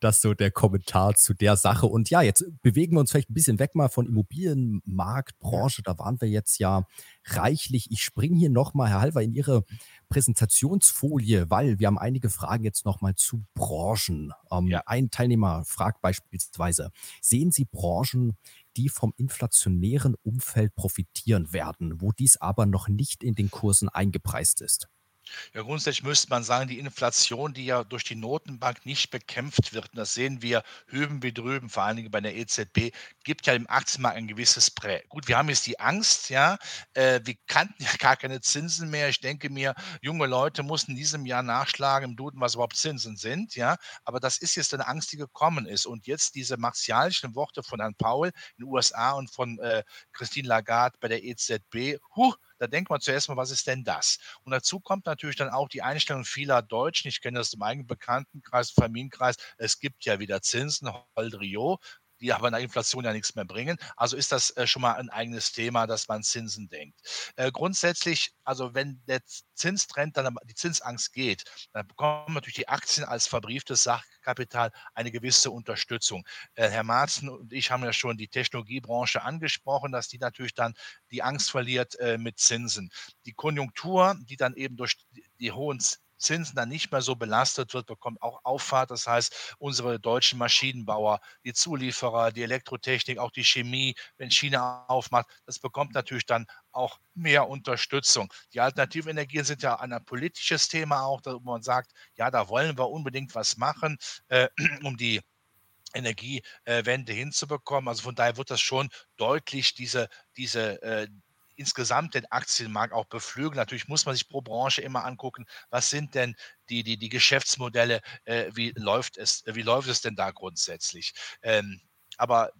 das so der Kommentar zu der Sache. Und ja, jetzt bewegen wir uns vielleicht ein bisschen weg mal von Immobilienmarkt, Branche. Da waren wir jetzt ja reichlich. Ich springe hier nochmal, Herr Halver, in Ihre Präsentationsfolie, weil wir haben einige Fragen jetzt nochmal zu Branchen. Ähm, ja. Ein Teilnehmer fragt beispielsweise, sehen Sie Branchen, die vom inflationären Umfeld profitieren werden, wo dies aber noch nicht in den Kursen eingepreist ist? Ja, grundsätzlich müsste man sagen, die Inflation, die ja durch die Notenbank nicht bekämpft wird, und das sehen wir hüben wie drüben, vor allen Dingen bei der EZB, gibt ja im Aktienmarkt ein gewisses Prä. Gut, wir haben jetzt die Angst, ja, äh, wir kannten ja gar keine Zinsen mehr. Ich denke mir, junge Leute mussten in diesem Jahr nachschlagen im Duden, was überhaupt Zinsen sind, ja. Aber das ist jetzt eine Angst, die gekommen ist. Und jetzt diese martialischen Worte von Herrn Paul in den USA und von äh, Christine Lagarde bei der EZB, huh, da denkt man zuerst mal, was ist denn das? Und dazu kommt natürlich dann auch die Einstellung vieler Deutschen. Ich kenne das im eigenen Bekanntenkreis, Familienkreis. Es gibt ja wieder Zinsen, Holdrio die aber in der Inflation ja nichts mehr bringen. Also ist das äh, schon mal ein eigenes Thema, dass man Zinsen denkt. Äh, grundsätzlich, also wenn der Zinstrend dann die Zinsangst geht, dann bekommen natürlich die Aktien als verbrieftes Sachkapital eine gewisse Unterstützung. Äh, Herr Marzen und ich haben ja schon die Technologiebranche angesprochen, dass die natürlich dann die Angst verliert mit Zinsen. Die Konjunktur, die dann eben durch die hohen Zinsen dann nicht mehr so belastet wird, bekommt auch Auffahrt. Das heißt, unsere deutschen Maschinenbauer, die Zulieferer, die Elektrotechnik, auch die Chemie, wenn China aufmacht, das bekommt natürlich dann auch mehr Unterstützung. Die alternativen Energien sind ja ein politisches Thema auch, wo man sagt, ja, da wollen wir unbedingt was machen, äh, um die Energiewende hinzubekommen. Also von daher wird das schon deutlich diese, diese, äh, insgesamt den Aktienmarkt auch beflügeln. Natürlich muss man sich pro Branche immer angucken, was sind denn die, die, die Geschäftsmodelle, äh, wie, läuft es, wie läuft es denn da grundsätzlich? Ähm, aber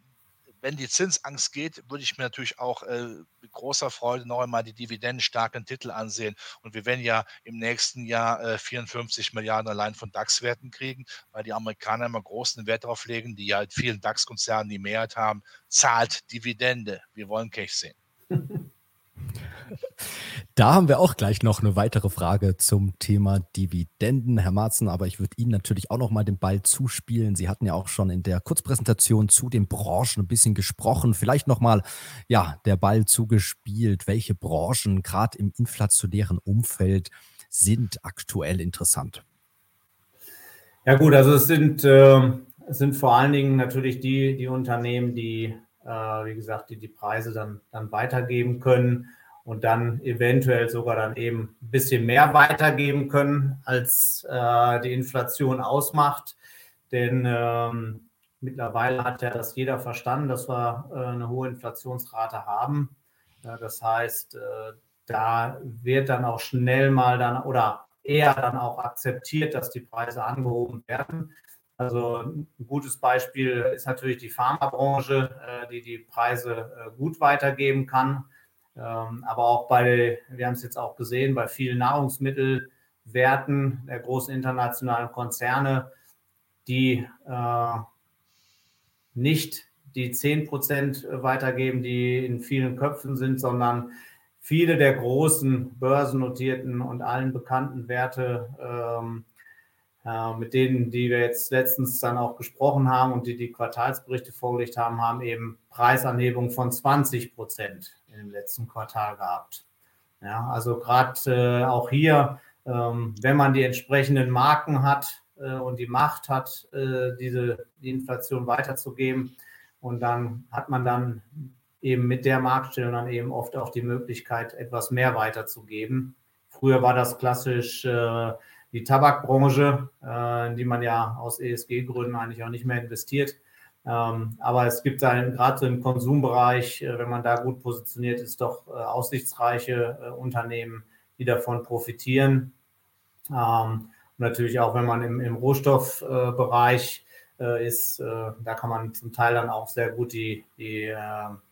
wenn die Zinsangst geht, würde ich mir natürlich auch äh, mit großer Freude noch einmal die dividendenstarken Titel ansehen. Und wir werden ja im nächsten Jahr äh, 54 Milliarden allein von DAX-Werten kriegen, weil die Amerikaner immer großen Wert darauf legen, die ja in vielen DAX-Konzernen die Mehrheit haben, zahlt Dividende. Wir wollen Cash sehen. Da haben wir auch gleich noch eine weitere Frage zum Thema Dividenden, Herr Marzen, aber ich würde Ihnen natürlich auch noch mal den Ball zuspielen. Sie hatten ja auch schon in der Kurzpräsentation zu den Branchen ein bisschen gesprochen. Vielleicht noch mal ja, der Ball zugespielt, welche Branchen gerade im inflationären Umfeld sind aktuell interessant? Ja gut, also es sind, äh, es sind vor allen Dingen natürlich die, die Unternehmen, die, wie gesagt, die die Preise dann, dann weitergeben können und dann eventuell sogar dann eben ein bisschen mehr weitergeben können, als äh, die Inflation ausmacht. Denn ähm, mittlerweile hat ja das jeder verstanden, dass wir äh, eine hohe Inflationsrate haben. Äh, das heißt, äh, da wird dann auch schnell mal dann oder eher dann auch akzeptiert, dass die Preise angehoben werden. Also ein gutes Beispiel ist natürlich die Pharmabranche, äh, die die Preise äh, gut weitergeben kann. Ähm, aber auch bei, wir haben es jetzt auch gesehen, bei vielen Nahrungsmittelwerten der großen internationalen Konzerne, die äh, nicht die 10 Prozent weitergeben, die in vielen Köpfen sind, sondern viele der großen börsennotierten und allen bekannten Werte, ähm, äh, mit denen, die wir jetzt letztens dann auch gesprochen haben und die die Quartalsberichte vorgelegt haben, haben eben Preisanhebungen von 20 Prozent im letzten Quartal gehabt. Ja, also gerade äh, auch hier, ähm, wenn man die entsprechenden Marken hat äh, und die Macht hat, äh, diese die Inflation weiterzugeben, und dann hat man dann eben mit der Marktstellung dann eben oft auch die Möglichkeit, etwas mehr weiterzugeben. Früher war das klassisch äh, die Tabakbranche, äh, in die man ja aus ESG-Gründen eigentlich auch nicht mehr investiert. Ähm, aber es gibt da gerade im Konsumbereich, äh, wenn man da gut positioniert ist, doch äh, aussichtsreiche äh, Unternehmen, die davon profitieren. Ähm, und natürlich auch, wenn man im, im Rohstoffbereich ist, da kann man zum Teil dann auch sehr gut die, die,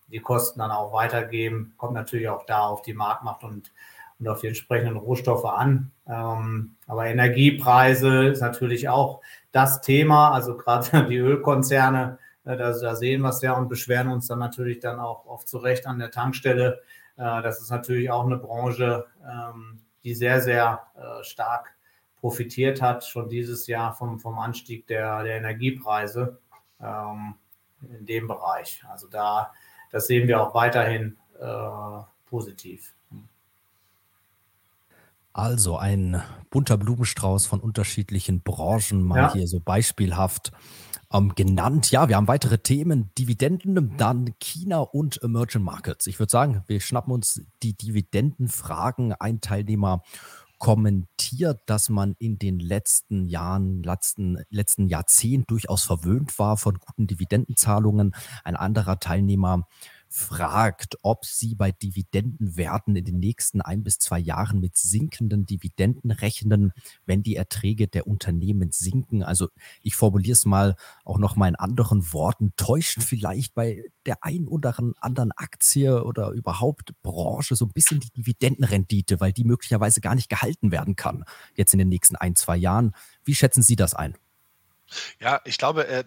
die Kosten dann auch weitergeben. Kommt natürlich auch da auf die Marktmacht und, und auf die entsprechenden Rohstoffe an. Ähm, aber Energiepreise ist natürlich auch das Thema. Also gerade die Ölkonzerne äh, da, da, sehen wir es ja und beschweren uns dann natürlich dann auch oft zu Recht an der Tankstelle. Äh, das ist natürlich auch eine Branche, ähm, die sehr, sehr äh, stark profitiert hat, schon dieses Jahr vom, vom Anstieg der, der Energiepreise ähm, in dem Bereich. Also da, das sehen wir auch weiterhin positiv. Also ein bunter Blumenstrauß von unterschiedlichen Branchen, mal ja. hier so beispielhaft ähm, genannt. Ja, wir haben weitere Themen, Dividenden, dann China und Emerging Markets. Ich würde sagen, wir schnappen uns die Dividendenfragen. Ein Teilnehmer kommentiert, dass man in den letzten Jahren, letzten, letzten Jahrzehnt durchaus verwöhnt war von guten Dividendenzahlungen. Ein anderer Teilnehmer fragt, ob sie bei Dividendenwerten in den nächsten ein bis zwei Jahren mit sinkenden Dividenden rechnen, wenn die Erträge der Unternehmen sinken. Also ich formuliere es mal auch noch mal in anderen Worten, täuscht vielleicht bei der ein oder anderen Aktie oder überhaupt Branche so ein bisschen die Dividendenrendite, weil die möglicherweise gar nicht gehalten werden kann jetzt in den nächsten ein, zwei Jahren. Wie schätzen Sie das ein? Ja, ich glaube, äh,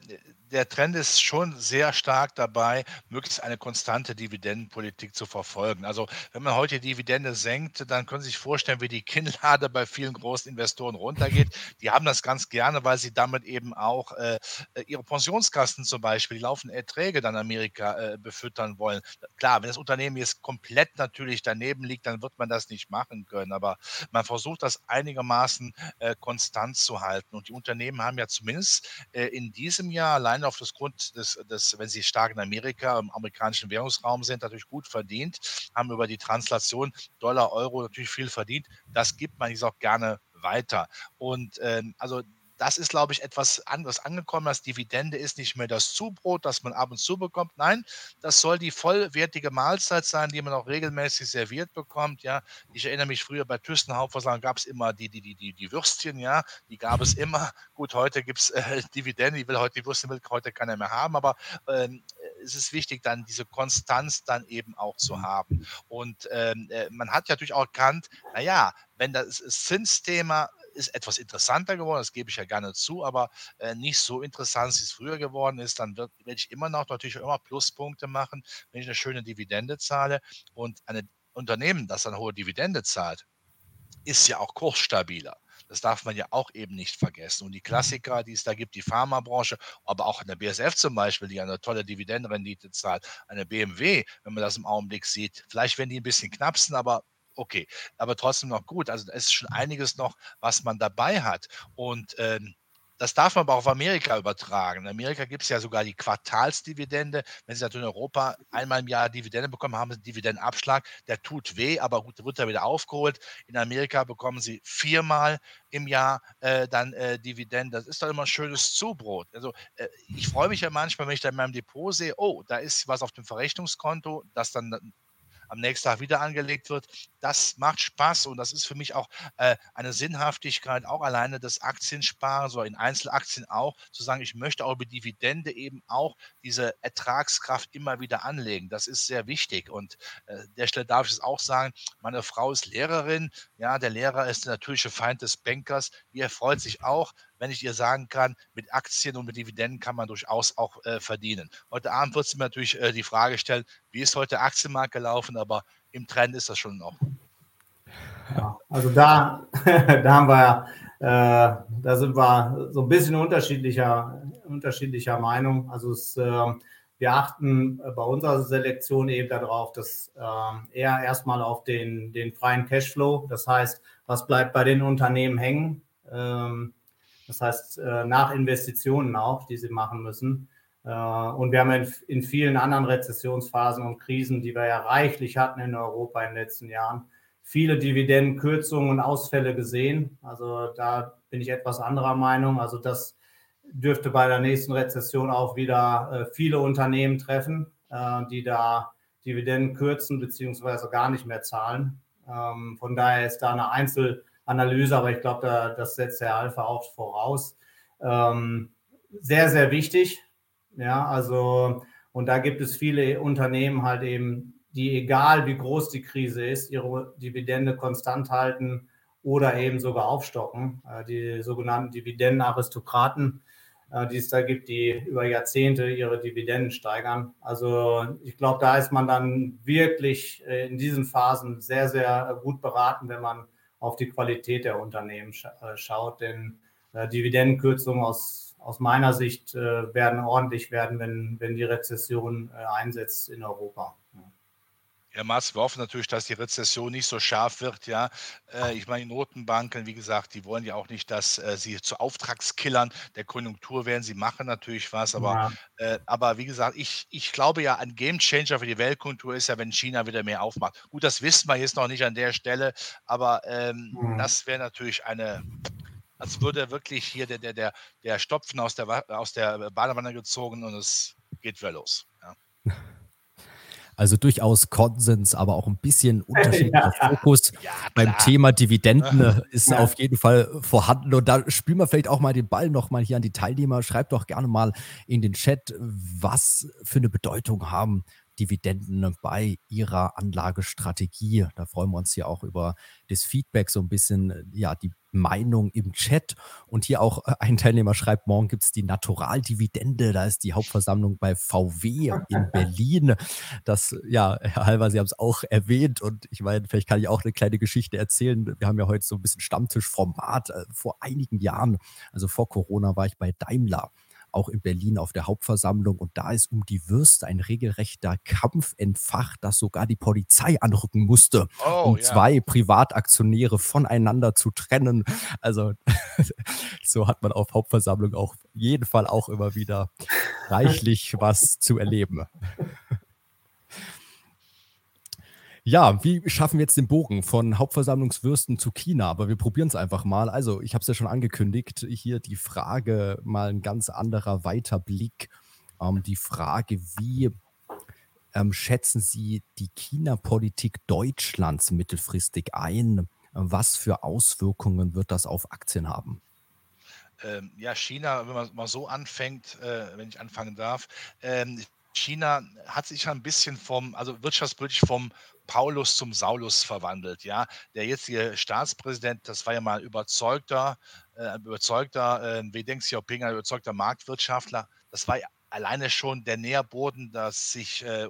der Trend ist schon sehr stark dabei, möglichst eine konstante Dividendenpolitik zu verfolgen. Also wenn man heute die Dividende senkt, dann können Sie sich vorstellen, wie die Kinnlade bei vielen großen Investoren runtergeht. Die haben das ganz gerne, weil sie damit eben auch äh, ihre Pensionskassen zum Beispiel, die laufenden Erträge dann Amerika äh, befüttern wollen. Klar, wenn das Unternehmen jetzt komplett natürlich daneben liegt, dann wird man das nicht machen können. Aber man versucht das einigermaßen äh, konstant zu halten. Und die Unternehmen haben ja zumindest äh, in diesem Jahr allein allein auf das Grund des, des, wenn sie stark in Amerika, im amerikanischen Währungsraum sind, natürlich gut verdient, haben über die Translation Dollar, Euro natürlich viel verdient. Das gibt man, ich sage gerne weiter. Und ähm, also das ist, glaube ich, etwas anderes angekommen. Das Dividende ist nicht mehr das Zubrot, das man ab und zu bekommt. Nein, das soll die vollwertige Mahlzeit sein, die man auch regelmäßig serviert bekommt. Ja, ich erinnere mich früher bei Thyssen Hauptversagen gab es immer die, die, die, die, die Würstchen, ja, die gab es immer. Gut, heute gibt es äh, Dividende, ich will heute die Würstchen will heute keiner mehr haben, aber ähm, es ist wichtig, dann diese Konstanz dann eben auch zu haben. Und ähm, äh, man hat ja natürlich auch erkannt, naja, wenn das Zinsthema ist etwas interessanter geworden, das gebe ich ja gerne zu, aber äh, nicht so interessant, wie es früher geworden ist. Dann werde ich immer noch natürlich immer Pluspunkte machen, wenn ich eine schöne Dividende zahle. Und ein Unternehmen, das eine hohe Dividende zahlt, ist ja auch kursstabiler. Das darf man ja auch eben nicht vergessen. Und die Klassiker, die es da gibt, die Pharmabranche, aber auch eine BSF zum Beispiel, die eine tolle Dividendenrendite zahlt, eine BMW, wenn man das im Augenblick sieht, vielleicht werden die ein bisschen knapsen, aber okay, aber trotzdem noch gut. Also da ist schon einiges noch, was man dabei hat. Und ähm, das darf man aber auch auf Amerika übertragen. In Amerika gibt es ja sogar die Quartalsdividende. Wenn Sie natürlich in Europa einmal im Jahr Dividende bekommen, haben Sie einen Dividendenabschlag. Der tut weh, aber gut, wird da wieder aufgeholt. In Amerika bekommen Sie viermal im Jahr äh, dann äh, Dividenden. Das ist doch immer ein schönes Zubrot. Also äh, ich freue mich ja manchmal, wenn ich da in meinem Depot sehe, oh, da ist was auf dem Verrechnungskonto, das dann am nächsten Tag wieder angelegt wird. Das macht Spaß und das ist für mich auch äh, eine Sinnhaftigkeit, auch alleine das Aktiensparen, so in Einzelaktien auch, zu sagen, ich möchte auch über Dividende eben auch diese Ertragskraft immer wieder anlegen. Das ist sehr wichtig. Und äh, der Stelle darf ich es auch sagen, meine Frau ist Lehrerin. Ja, der Lehrer ist der natürliche Feind des Bankers. Die erfreut sich auch, wenn ich ihr sagen kann, mit Aktien und mit Dividenden kann man durchaus auch äh, verdienen. Heute Abend wird sie mir natürlich äh, die Frage stellen, wie ist heute der Aktienmarkt gelaufen, aber im Trend ist das schon Ordnung. Ja, also da, da haben wir, äh, da sind wir so ein bisschen unterschiedlicher, unterschiedlicher Meinung. Also es, äh, wir achten bei unserer Selektion eben darauf, dass äh, eher erstmal auf den, den freien Cashflow, das heißt, was bleibt bei den Unternehmen hängen, ähm, das heißt, äh, nach Investitionen auch, die sie machen müssen. Äh, und wir haben in, vielen anderen Rezessionsphasen und Krisen, die wir ja reichlich hatten in Europa in den letzten Jahren, viele Dividendenkürzungen und Ausfälle gesehen. Also da bin ich etwas anderer Meinung. Also das dürfte bei der nächsten Rezession auch wieder äh, viele Unternehmen treffen, die da Dividenden kürzen beziehungsweise gar nicht mehr zahlen. Ähm, von daher ist da eine Einzel- Analyse, aber ich glaube, da, das setzt der Alpha auch voraus. Ähm, sehr, sehr wichtig. Ja, also, und da gibt es viele Unternehmen halt eben, die egal wie groß die Krise ist, ihre Dividende konstant halten oder eben sogar aufstocken. Äh, die sogenannten Dividendenaristokraten, äh, die es da gibt, die über Jahrzehnte ihre Dividenden steigern. Also ich glaube, da ist man dann wirklich äh, in diesen Phasen sehr, sehr gut beraten, wenn man auf die Qualität der Unternehmen äh, schaut. Denn äh, Dividendenkürzungen aus, aus meiner Sicht äh, werden ordentlich werden, wenn, wenn die Rezession einsetzt in Europa. Ja, Mats, wir hoffen natürlich, dass die Rezession nicht so scharf wird. Ja, ich meine, die Notenbanken, wie gesagt, die wollen ja auch nicht, dass sie zu Auftragskillern der Konjunktur werden. Sie machen natürlich was, aber, ja. aber wie gesagt, ich, ich glaube ja, ein Gamechanger für die Weltkultur ist ja, wenn China wieder mehr aufmacht. Gut, das wissen wir jetzt noch nicht an der Stelle, aber ähm, mhm. das wäre natürlich eine, als würde wirklich hier der, der, der, der Stopfen aus der, aus der Badewanne gezogen und es geht wieder los. Ja. Also durchaus Konsens, aber auch ein bisschen unterschiedlicher ja. Fokus ja, beim Thema Dividenden ist ja. auf jeden Fall vorhanden. Und da spielen wir vielleicht auch mal den Ball nochmal hier an die Teilnehmer. Schreibt doch gerne mal in den Chat, was für eine Bedeutung haben Dividenden bei Ihrer Anlagestrategie. Da freuen wir uns hier auch über das Feedback, so ein bisschen, ja, die Meinung im Chat. Und hier auch äh, ein Teilnehmer schreibt, morgen gibt es die Naturaldividende. Da ist die Hauptversammlung bei VW in Berlin. Das, ja, Herr Halver, Sie haben es auch erwähnt. Und ich meine, vielleicht kann ich auch eine kleine Geschichte erzählen. Wir haben ja heute so ein bisschen Stammtischformat. Äh, vor einigen Jahren, also vor Corona, war ich bei Daimler auch in Berlin auf der Hauptversammlung. Und da ist um die Würste ein regelrechter Kampf entfacht, dass sogar die Polizei anrücken musste, oh, um ja. zwei Privataktionäre voneinander zu trennen. Also so hat man auf Hauptversammlung auf jeden Fall auch immer wieder reichlich was zu erleben. Ja, wie schaffen wir jetzt den Bogen von Hauptversammlungswürsten zu China? Aber wir probieren es einfach mal. Also, ich habe es ja schon angekündigt, hier die Frage, mal ein ganz anderer weiter Blick. Ähm, die Frage, wie ähm, schätzen Sie die China-Politik Deutschlands mittelfristig ein? Was für Auswirkungen wird das auf Aktien haben? Ähm, ja, China, wenn man mal so anfängt, äh, wenn ich anfangen darf, ähm, China hat sich ein bisschen vom, also wirtschaftspolitisch vom Paulus zum Saulus verwandelt. Ja, der jetzige Staatspräsident, das war ja mal überzeugter, äh, überzeugter, äh, wie Deng Xiaoping, ein überzeugter Marktwirtschaftler. Das war alleine schon der Nährboden, dass sich äh,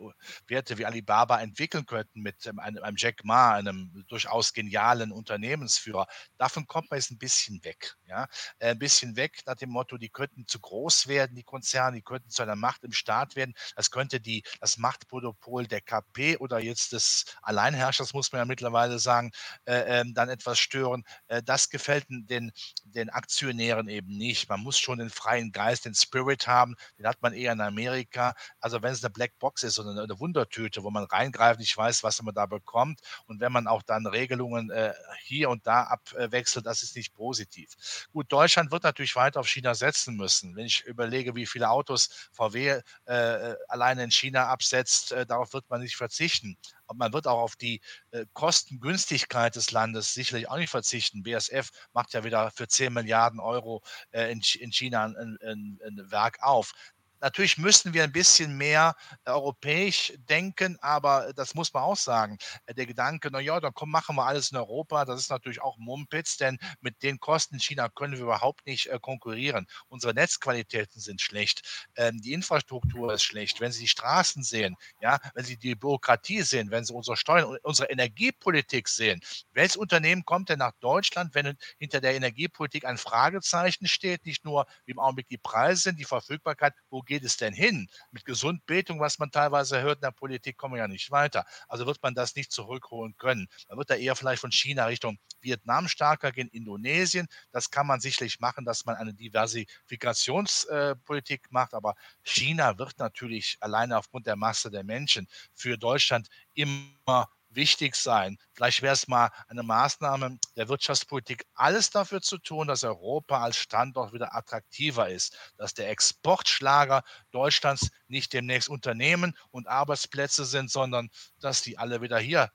Werte wie Alibaba entwickeln könnten mit ähm, einem, einem, Jack Ma, einem durchaus genialen Unternehmensführer. Davon kommt man jetzt ein bisschen weg. Ja? Äh, ein bisschen weg nach dem Motto, die könnten zu groß werden, die Konzerne, die könnten zu einer Macht im Staat werden. Das könnte die, das Machtmonopol der KP oder jetzt des Alleinherrschers, muss man ja mittlerweile sagen, äh, ähm, dann etwas stören. Äh, das gefällt den, den Aktionären eben nicht. Man muss schon den freien Geist, den Spirit haben. Den hat man eher in Amerika. Also wenn es eine Blackbox ist oder eine Wundertüte, wo man reingreift, nicht weiß, was man da bekommt. Und wenn man auch dann Regelungen äh, hier und da abwechselt, das ist nicht positiv. Gut, Deutschland wird natürlich weiter auf China setzen müssen. Wenn ich überlege, wie viele Autos VW äh, alleine in China absetzt, äh, darauf wird man nicht verzichten. Und man wird auch auf die äh, Kostengünstigkeit des Landes sicherlich auch nicht verzichten. BSF macht ja wieder für 10 Milliarden Euro äh, in, in, China ein, ein, ein Werk auf. Natürlich müssen wir ein bisschen mehr äh, europäisch denken, aber das muss man auch sagen. Äh, der Gedanke, na ja, dann komm, machen wir alles in Europa, das ist natürlich auch Mumpitz, denn mit den Kosten in China können wir überhaupt nicht äh, konkurrieren. Unsere Netzqualitäten sind schlecht, ähm, die Infrastruktur ist schlecht. Wenn Sie die Straßen sehen, ja, wenn Sie die Bürokratie sehen, wenn Sie unsere Steuern, unsere Energiepolitik sehen, welches Unternehmen kommt denn nach Deutschland, wenn hinter der Energiepolitik ein Fragezeichen steht, nicht nur wie im Augenblick die Preise sind, die Verfügbarkeit, wo geht es denn hin? Mit Gesundbetung, was man teilweise hört in der Politik, kommen wir ja nicht weiter. Also wird man das nicht zurückholen können. Man wird da eher vielleicht von China Richtung Vietnam stärker gehen, Indonesien. Das kann man sicherlich machen, dass man eine Diversifikationspolitik äh, macht. Aber China wird natürlich alleine aufgrund der Masse der Menschen für Deutschland immer wichtig sein. Vielleicht wäre es mal eine Maßnahme der Wirtschaftspolitik, alles dafür zu tun, dass Europa als Standort wieder attraktiver ist, dass der Exportschlager Deutschlands nicht demnächst Unternehmen und Arbeitsplätze sind, sondern dass die alle wieder hierher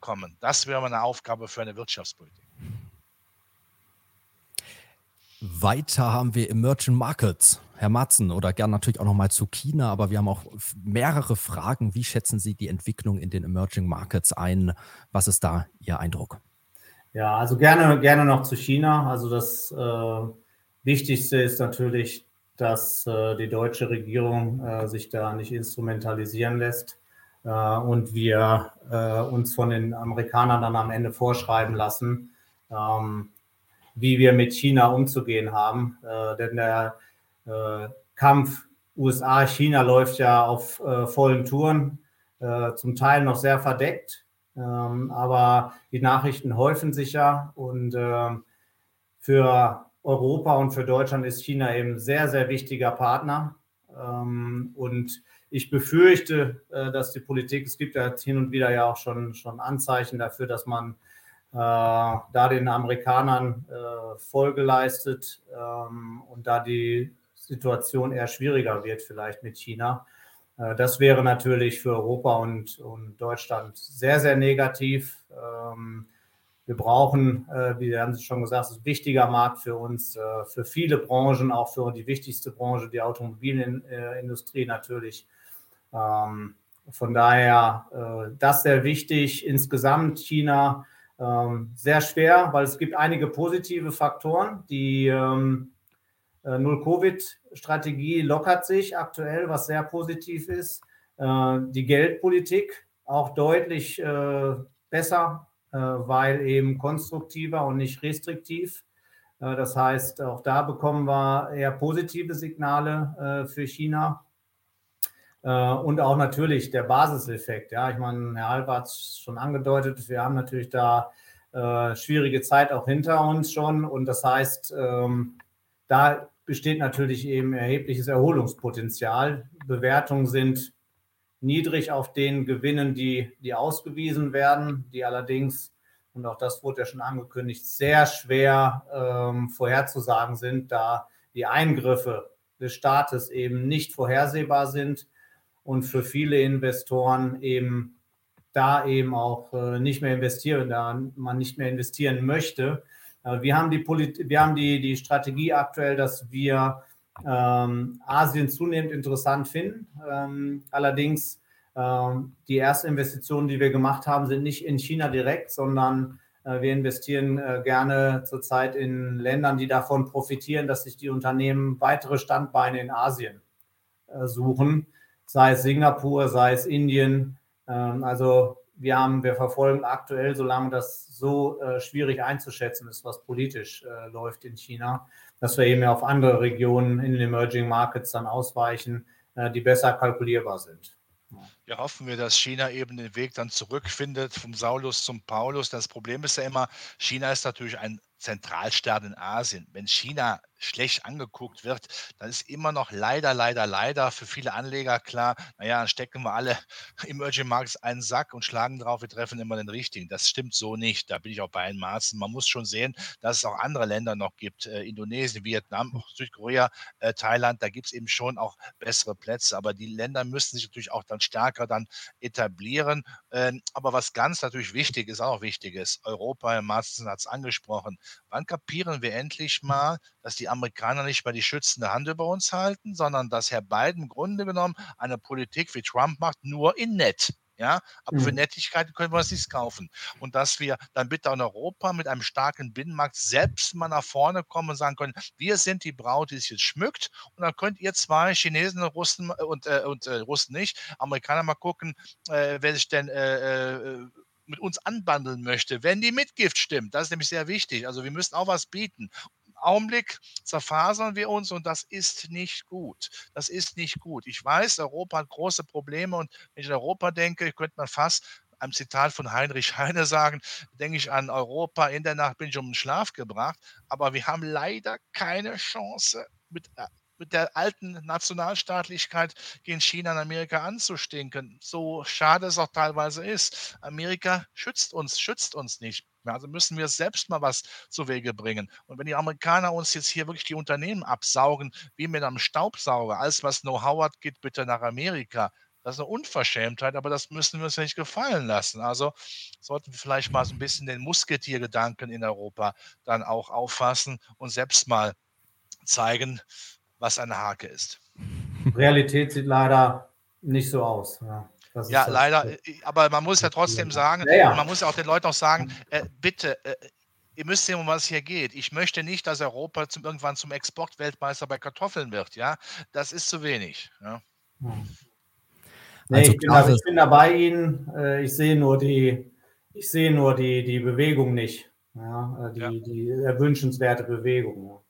kommen. Das wäre eine Aufgabe für eine Wirtschaftspolitik. Weiter haben wir Emerging Markets. Herr Matzen, oder gern natürlich auch nochmal zu China, aber wir haben auch mehrere Fragen. Wie schätzen Sie die Entwicklung in den Emerging Markets ein? Was ist da Ihr Eindruck? Ja, also gerne, gerne noch zu China. Also das äh, Wichtigste ist natürlich, dass äh, die deutsche Regierung äh, sich da nicht instrumentalisieren lässt äh, und wir äh, uns von den Amerikanern dann am Ende vorschreiben lassen, ähm, wie wir mit China umzugehen haben. Äh, denn der äh, Kampf USA-China läuft ja auf äh, vollen Touren, äh, zum Teil noch sehr verdeckt. Ähm, aber die Nachrichten häufen sich ja und ähm, für Europa und für Deutschland ist China eben sehr, sehr wichtiger Partner. Ähm, und ich befürchte, äh, dass die Politik, es gibt ja hin und wieder ja auch schon, schon Anzeichen dafür, dass man äh, da den Amerikanern äh, Folge leistet ähm, und da die Situation eher schwieriger wird, vielleicht mit China. Äh, das wäre natürlich für Europa und, und Deutschland sehr, sehr negativ. Ähm, wir brauchen, äh, wie haben Sie schon gesagt, es ein wichtiger Markt für uns, äh, für viele Branchen, auch für die wichtigste Branche, die Automobilindustrie natürlich. Ähm, von daher, das sehr wichtig. Insgesamt China ähm, sehr schwer, weil es gibt einige positive Faktoren, die Null-Covid-Strategie lockert sich aktuell, was sehr positiv ist. Äh, die Geldpolitik auch deutlich äh, besser, weil eben konstruktiver und nicht restriktiv. Das heißt, auch da bekommen wir eher positive Signale für China. Und auch natürlich der Basiseffekt. Ja, ich meine, Herr Alba hat es schon angedeutet, wir haben natürlich da schwierige Zeit auch hinter uns schon. Und das heißt, ähm, da besteht natürlich eben erhebliches Erholungspotenzial. Bewertungen sind niedrig auf den Gewinnen, die, die ausgewiesen werden, die allerdings, und auch das wurde ja schon angekündigt, sehr schwer ähm, vorherzusagen sind, da die Eingriffe des Staates eben nicht vorhersehbar sind und für viele Investoren eben da eben auch äh, nicht mehr investieren, da man nicht mehr investieren möchte. Äh, wir haben die, Polit wir haben die, die Strategie aktuell, dass wir ähm, Asien zunehmend interessant finden. Ähm, allerdings ähm, die ersten Investitionen, die wir gemacht haben, sind nicht in China direkt, sondern äh, wir investieren äh, gerne zurzeit in Ländern, die davon profitieren, dass sich die Unternehmen weitere Standbeine in Asien äh, suchen, sei es Singapur, sei es Indien. Ähm, also wir haben, wir verfolgen aktuell, solange das so äh, schwierig einzuschätzen ist, was politisch äh, läuft in China, dass wir eben auf andere Regionen in den Emerging Markets dann ausweichen, äh, die besser kalkulierbar sind. Ja, hoffen wir, dass China eben den Weg dann zurückfindet vom Saulus zum Paulus. Das Problem ist ja immer, China ist natürlich ein Zentralstaat in Asien. Wenn China schlecht angeguckt wird, dann ist immer noch leider, leider, leider für viele Anleger klar, naja, dann stecken wir alle Emerging Markets einen Sack und schlagen drauf, wir treffen immer den richtigen. Das stimmt so nicht. Da bin ich auch bei Ihnen Maßen. Man muss schon sehen, dass es auch andere Länder noch gibt. Äh, Indonesien, Vietnam, Südkorea, äh, Thailand, da gibt es eben schon auch bessere Plätze. Aber die Länder müssen sich natürlich auch dann stärker dann etablieren. Ähm, aber was ganz natürlich wichtig ist, auch wichtig ist, Europa, Herr Marzen hat es angesprochen, Wann kapieren wir endlich mal, dass die Amerikaner nicht mehr die schützende Hand über uns halten, sondern dass Herr Biden im Grunde genommen eine Politik wie Trump macht, nur in nett. Ja, aber mhm. für Nettigkeiten können wir uns nichts kaufen. Und dass wir dann bitte in Europa mit einem starken Binnenmarkt selbst mal nach vorne kommen und sagen können, wir sind die Braut, die sich jetzt schmückt. Und dann könnt ihr zwei Chinesen und Russen und, äh, und äh, Russen nicht, Amerikaner mal gucken, äh, wer sich denn äh, äh mit uns anbandeln möchte, wenn die Mitgift stimmt. Das ist nämlich sehr wichtig. Also wir müssen auch was bieten. Augenblick zerfasern wir uns und das ist nicht gut. Das ist nicht gut. Ich weiß, Europa hat große Probleme und wenn ich an Europa denke, könnte man fast einem Zitat von Heinrich Heine sagen, denke ich an Europa, in der Nacht bin ich um den Schlaf gebracht, aber wir haben leider keine Chance mit äh, mit der alten Nationalstaatlichkeit gegen China und Amerika anzustinken. So schade es auch teilweise ist. Amerika schützt uns, schützt uns nicht. Also müssen wir selbst mal was zu Wege bringen. Und wenn die Amerikaner uns jetzt hier wirklich die Unternehmen absaugen, wie mit einem Staubsauger, alles was Know-how hat, geht bitte nach Amerika. Das ist eine Unverschämtheit, aber das müssen wir uns nicht gefallen lassen. Also sollten wir vielleicht mal so ein bisschen den Musketiergedanken in Europa dann auch auffassen und selbst mal zeigen, was eine Hake ist. Realität sieht leider nicht so aus. Ja, ja leider, äh, aber man muss ja trotzdem sagen, ja, ja. man muss ja auch den Leuten auch sagen, äh, bitte, äh, ihr müsst sehen, um was es hier geht. Ich möchte nicht, dass Europa zum, irgendwann zum Exportweltmeister bei Kartoffeln wird. Ja, das ist zu wenig. Ja. Nee, also, ich, bin da, ich, bin da, bei Ihnen. Äh, ich sehe nur die, ich sehe nur die, die Bewegung nicht. Ja, die, ja. die erwünschenswerte Bewegung.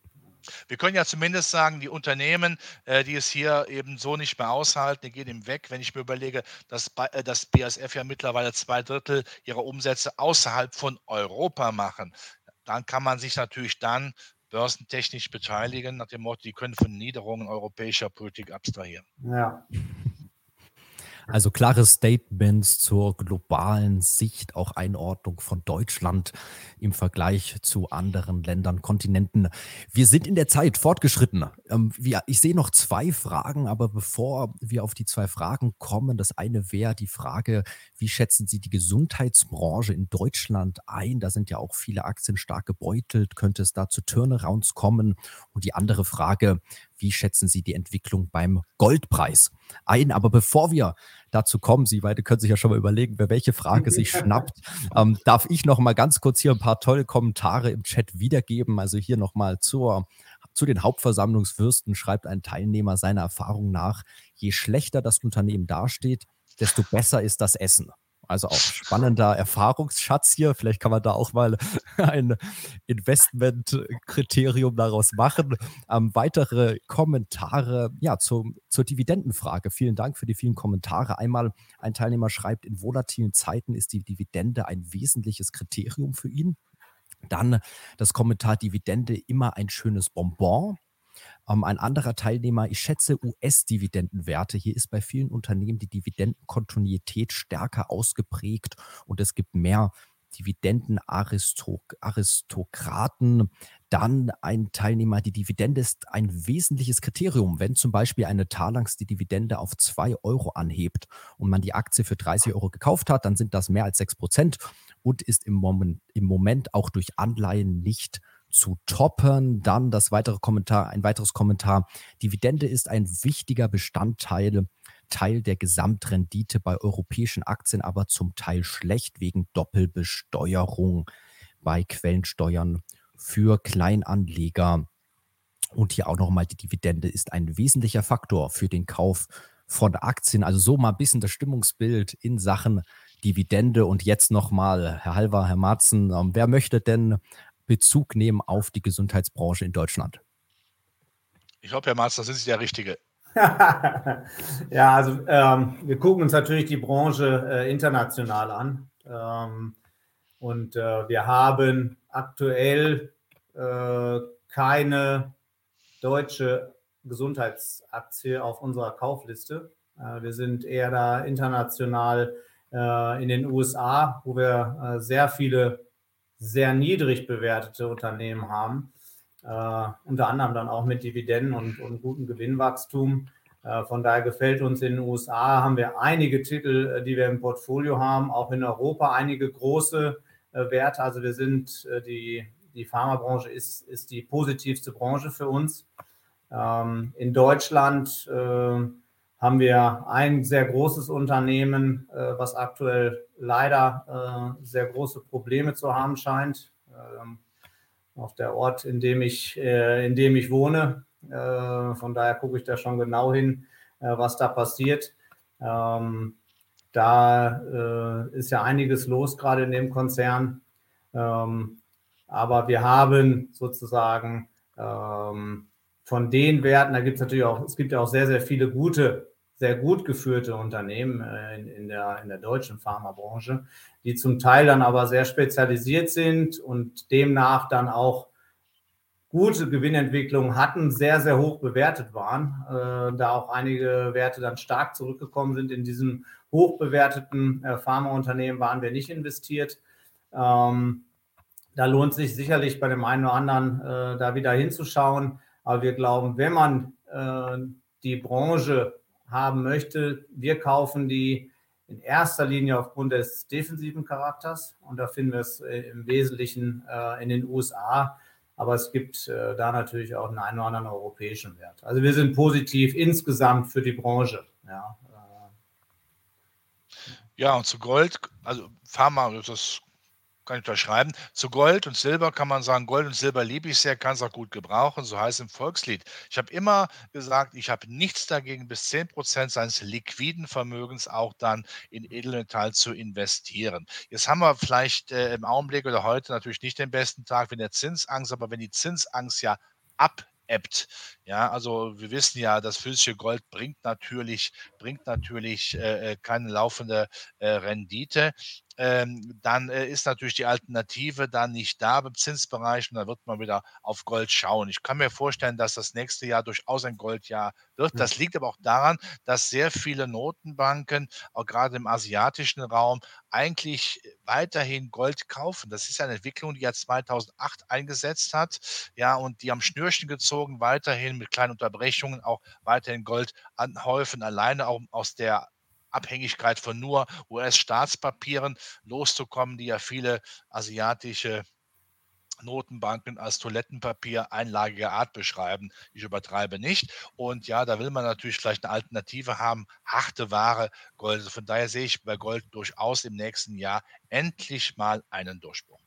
Wir können ja zumindest sagen, die Unternehmen, äh, die es hier eben so nicht mehr aushalten, die gehen ihm weg. Wenn ich mir überlege, dass äh, das BASF ja mittlerweile zwei Drittel ihrer Umsätze außerhalb von Europa machen, dann kann man sich natürlich dann börsentechnisch beteiligen, nach dem Motto, die können von Niederungen europäischer Politik abstrahieren. Ja. Also klare Statements zur globalen Sicht, auch Einordnung von Deutschland im Vergleich zu anderen Ländern, Kontinenten. Wir sind in der Zeit fortgeschritten. Ähm, ich sehe noch zwei Fragen, aber bevor wir auf die zwei Fragen kommen, das eine wäre die Frage, wie schätzen Sie die Gesundheitsbranche in Deutschland ein? Da sind ja auch viele Aktien stark gebeutelt. Könnte es da zu Turnarounds kommen? Und die andere Frage, wie schätzen Sie die Entwicklung beim Goldpreis ein? Aber bevor wir dazu kommen, Sie beide können sich ja schon mal überlegen, wer welche Frage sich schnappt, ähm, darf ich noch mal ganz kurz hier ein paar tolle Kommentare im Chat wiedergeben. Also hier noch mal zur zu den Hauptversammlungsfürsten schreibt ein Teilnehmer seiner Erfahrung nach, je schlechter das Unternehmen dasteht, desto besser ist das Essen. Also auch spannender Erfahrungsschatz hier. Vielleicht kann man da auch mal ein Investmentkriterium daraus machen. Ähm, weitere Kommentare ja, zum, zur Dividendenfrage. Vielen Dank für die vielen Kommentare. Einmal ein Teilnehmer schreibt, in volatilen Zeiten ist die Dividende ein wesentliches Kriterium für ihn. Dann das Kommentar Dividende immer ein schönes Bonbon. Ähm, ein anderer Teilnehmer, ich schätze US-Dividendenwerte. Hier ist bei vielen Unternehmen die Dividendenkontinuität stärker ausgeprägt und es gibt mehr Dividendenaristokraten. Dann ein Teilnehmer, die Dividende ist ein wesentliches Kriterium. Wenn zum Beispiel eine Talanx die Dividende auf 2 Euro anhebt und man die Aktie für 30 Euro gekauft hat, dann sind das mehr als 6 Prozent und ist im Moment, im Moment auch durch Anleihen nicht zu toppen. Dann das weitere Kommentar, ein weiteres Kommentar. Dividende ist ein wichtiger Bestandteil Teil der Gesamtrendite bei europäischen Aktien, aber zum Teil schlecht wegen Doppelbesteuerung bei Quellensteuern für Kleinanleger. Und hier auch nochmal, die Dividende ist ein wesentlicher Faktor für den Kauf von Aktien. Also so mal ein bisschen das Stimmungsbild in Sachen Dividende. Und jetzt nochmal, Herr Halver, Herr Marzen, ähm, wer möchte denn Bezug nehmen auf die Gesundheitsbranche in Deutschland? Ich hoffe, Herr Marzen, da sind Sie der Richtige. ja, also ähm, wir gucken uns natürlich die Branche äh, international an. Ähm, und äh, wir haben aktuell äh, keine deutsche Gesundheitsaktie auf unserer Kaufliste. Äh, wir sind eher da international äh, in den USA, wo wir äh, sehr viele sehr niedrig bewertete Unternehmen haben. unter anderem dann auch mit Dividenden und, und gutem Gewinnwachstum. Von daher gefällt uns in den USA, haben wir einige Titel, die wir im Portfolio haben, auch in Europa einige große Werte. Also wir sind die, die Pharmabranche ist, ist die positivste Branche für uns. Ähm, in Deutschland äh, haben wir ein sehr großes Unternehmen, äh, was aktuell leider äh, sehr große Probleme zu haben scheint. Ähm, auf der Ort, in dem ich, äh, in dem ich wohne. Äh, von daher gucke ich da schon genau hin, äh, was da passiert. Ähm, da ist ja einiges los gerade in dem Konzern. Ähm, aber wir haben sozusagen ähm, von den Werten, da gibt es natürlich auch, es gibt ja auch sehr, sehr viele gute, sehr gut geführte Unternehmen äh, in, in, der, in der deutschen Pharmabranche, die zum Teil dann aber sehr spezialisiert sind und demnach dann auch gute Gewinnentwicklungen hatten, sehr, sehr hoch bewertet waren, äh, da auch einige Werte dann stark zurückgekommen sind. In diesen hoch bewerteten äh, Pharmaunternehmen waren wir nicht investiert. Ähm, da lohnt sich sicherlich bei dem einen oder anderen äh, da wieder hinzuschauen. Aber wir glauben, wenn man äh, die Branche haben möchte, wir kaufen die in erster Linie aufgrund des defensiven Charakters. Und da finden wir es äh, im Wesentlichen äh, in den USA. Aber es gibt äh, da natürlich auch einen, einen oder anderen europäischen Wert. Also wir sind positiv insgesamt für die Branche. Ja, ja und zu Gold, also Pharma, das kann ich unterschreiben. Zu Gold und Silber kann man sagen, Gold und Silber liebe ich sehr, kann es auch gut gebrauchen, so heißt es im Volkslied. Ich habe immer gesagt, ich habe nichts dagegen, bis 10% seines liquiden Vermögens auch dann in Edelmetall zu investieren. Jetzt haben wir vielleicht äh, im Augenblick oder heute natürlich nicht den besten Tag, wenn der Zinsangst, aber wenn die Zinsangst ja ab ebbt. Ja, also wir wissen ja, das physische Gold bringt natürlich, bringt natürlich äh, äh keine laufende äh, Rendite ähm, dann äh, ist natürlich die Alternative dann nicht da beim Zinsbereich und dann wird man wieder auf Gold schauen. Ich kann mir vorstellen, dass das nächste Jahr durchaus ein Goldjahr wird. Mhm. Das liegt aber auch daran, dass sehr viele Notenbanken, auch gerade im asiatischen Raum, eigentlich weiterhin Gold kaufen. Das ist eine Entwicklung, die ja 2008 eingesetzt hat, ja, und die am Schnürchen gezogen, weiterhin mit kleinen Unterbrechungen auch weiterhin Gold anhäufen, alleine auch aus der Abhängigkeit von nur US-Staatspapieren loszukommen, die ja viele asiatische Notenbanken als Toilettenpapier einlagiger Art beschreiben. Ich übertreibe nicht. Und ja, da will man natürlich vielleicht eine Alternative haben, harte Ware, Gold. Also von daher sehe ich bei Gold durchaus im nächsten Jahr endlich mal einen Durchbruch.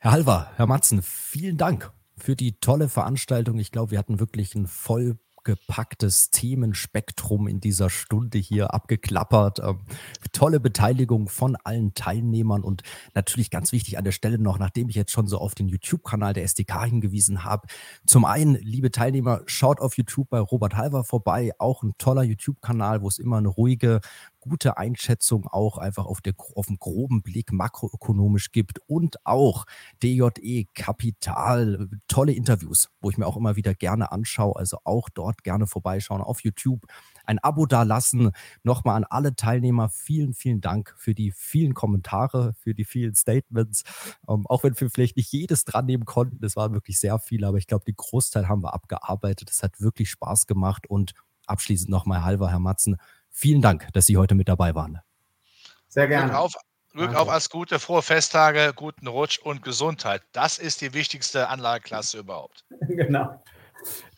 Herr Halver, Herr Matzen, vielen Dank für die tolle Veranstaltung. Ich glaube, wir hatten wirklich ein voll gepacktes Themenspektrum in dieser Stunde hier abgeklappert. Ähm, tolle Beteiligung von allen Teilnehmern und natürlich ganz wichtig an der Stelle noch, nachdem ich jetzt schon so auf den YouTube-Kanal der SDK hingewiesen habe. Zum einen, liebe Teilnehmer, schaut auf YouTube bei Robert Halver vorbei. Auch ein toller YouTube-Kanal, wo es immer eine ruhige, gute Einschätzung auch einfach auf, der, auf dem groben Blick makroökonomisch gibt und auch DJE Kapital, tolle Interviews, wo ich mir auch immer wieder gerne anschaue. Also auch dort gerne vorbeischauen auf YouTube. Ein Abo da lassen. Nochmal an alle Teilnehmer vielen, vielen Dank für die vielen Kommentare, für die vielen Statements. Ähm, auch wenn wir vielleicht nicht jedes dran nehmen konnten, es waren wirklich sehr viele, aber ich glaube, die Großteil haben wir abgearbeitet. Es hat wirklich Spaß gemacht und abschließend nochmal halber, Herr Matzen, Vielen Dank, dass Sie heute mit dabei waren. Sehr gerne. Glück auf, Glück auf als gute, frohe Festtage, guten Rutsch und Gesundheit. Das ist die wichtigste Anlageklasse überhaupt. Genau.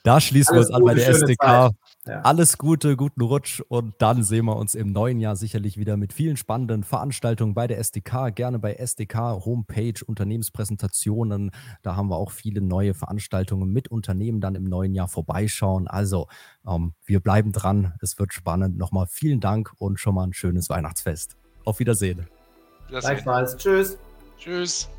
Da schließen Alles wir uns Gute, an bei der SDK. Ja. Alles Gute, guten Rutsch und dann sehen wir uns im neuen Jahr sicherlich wieder mit vielen spannenden Veranstaltungen bei der SDK. Gerne bei SDK Homepage, Unternehmenspräsentationen. Da haben wir auch viele neue Veranstaltungen mit Unternehmen dann im neuen Jahr vorbeischauen. Also ähm, wir bleiben dran. Es wird spannend. Nochmal vielen Dank und schon mal ein schönes Weihnachtsfest. Auf Wiedersehen. Gleichfalls. Tschüss. Tschüss.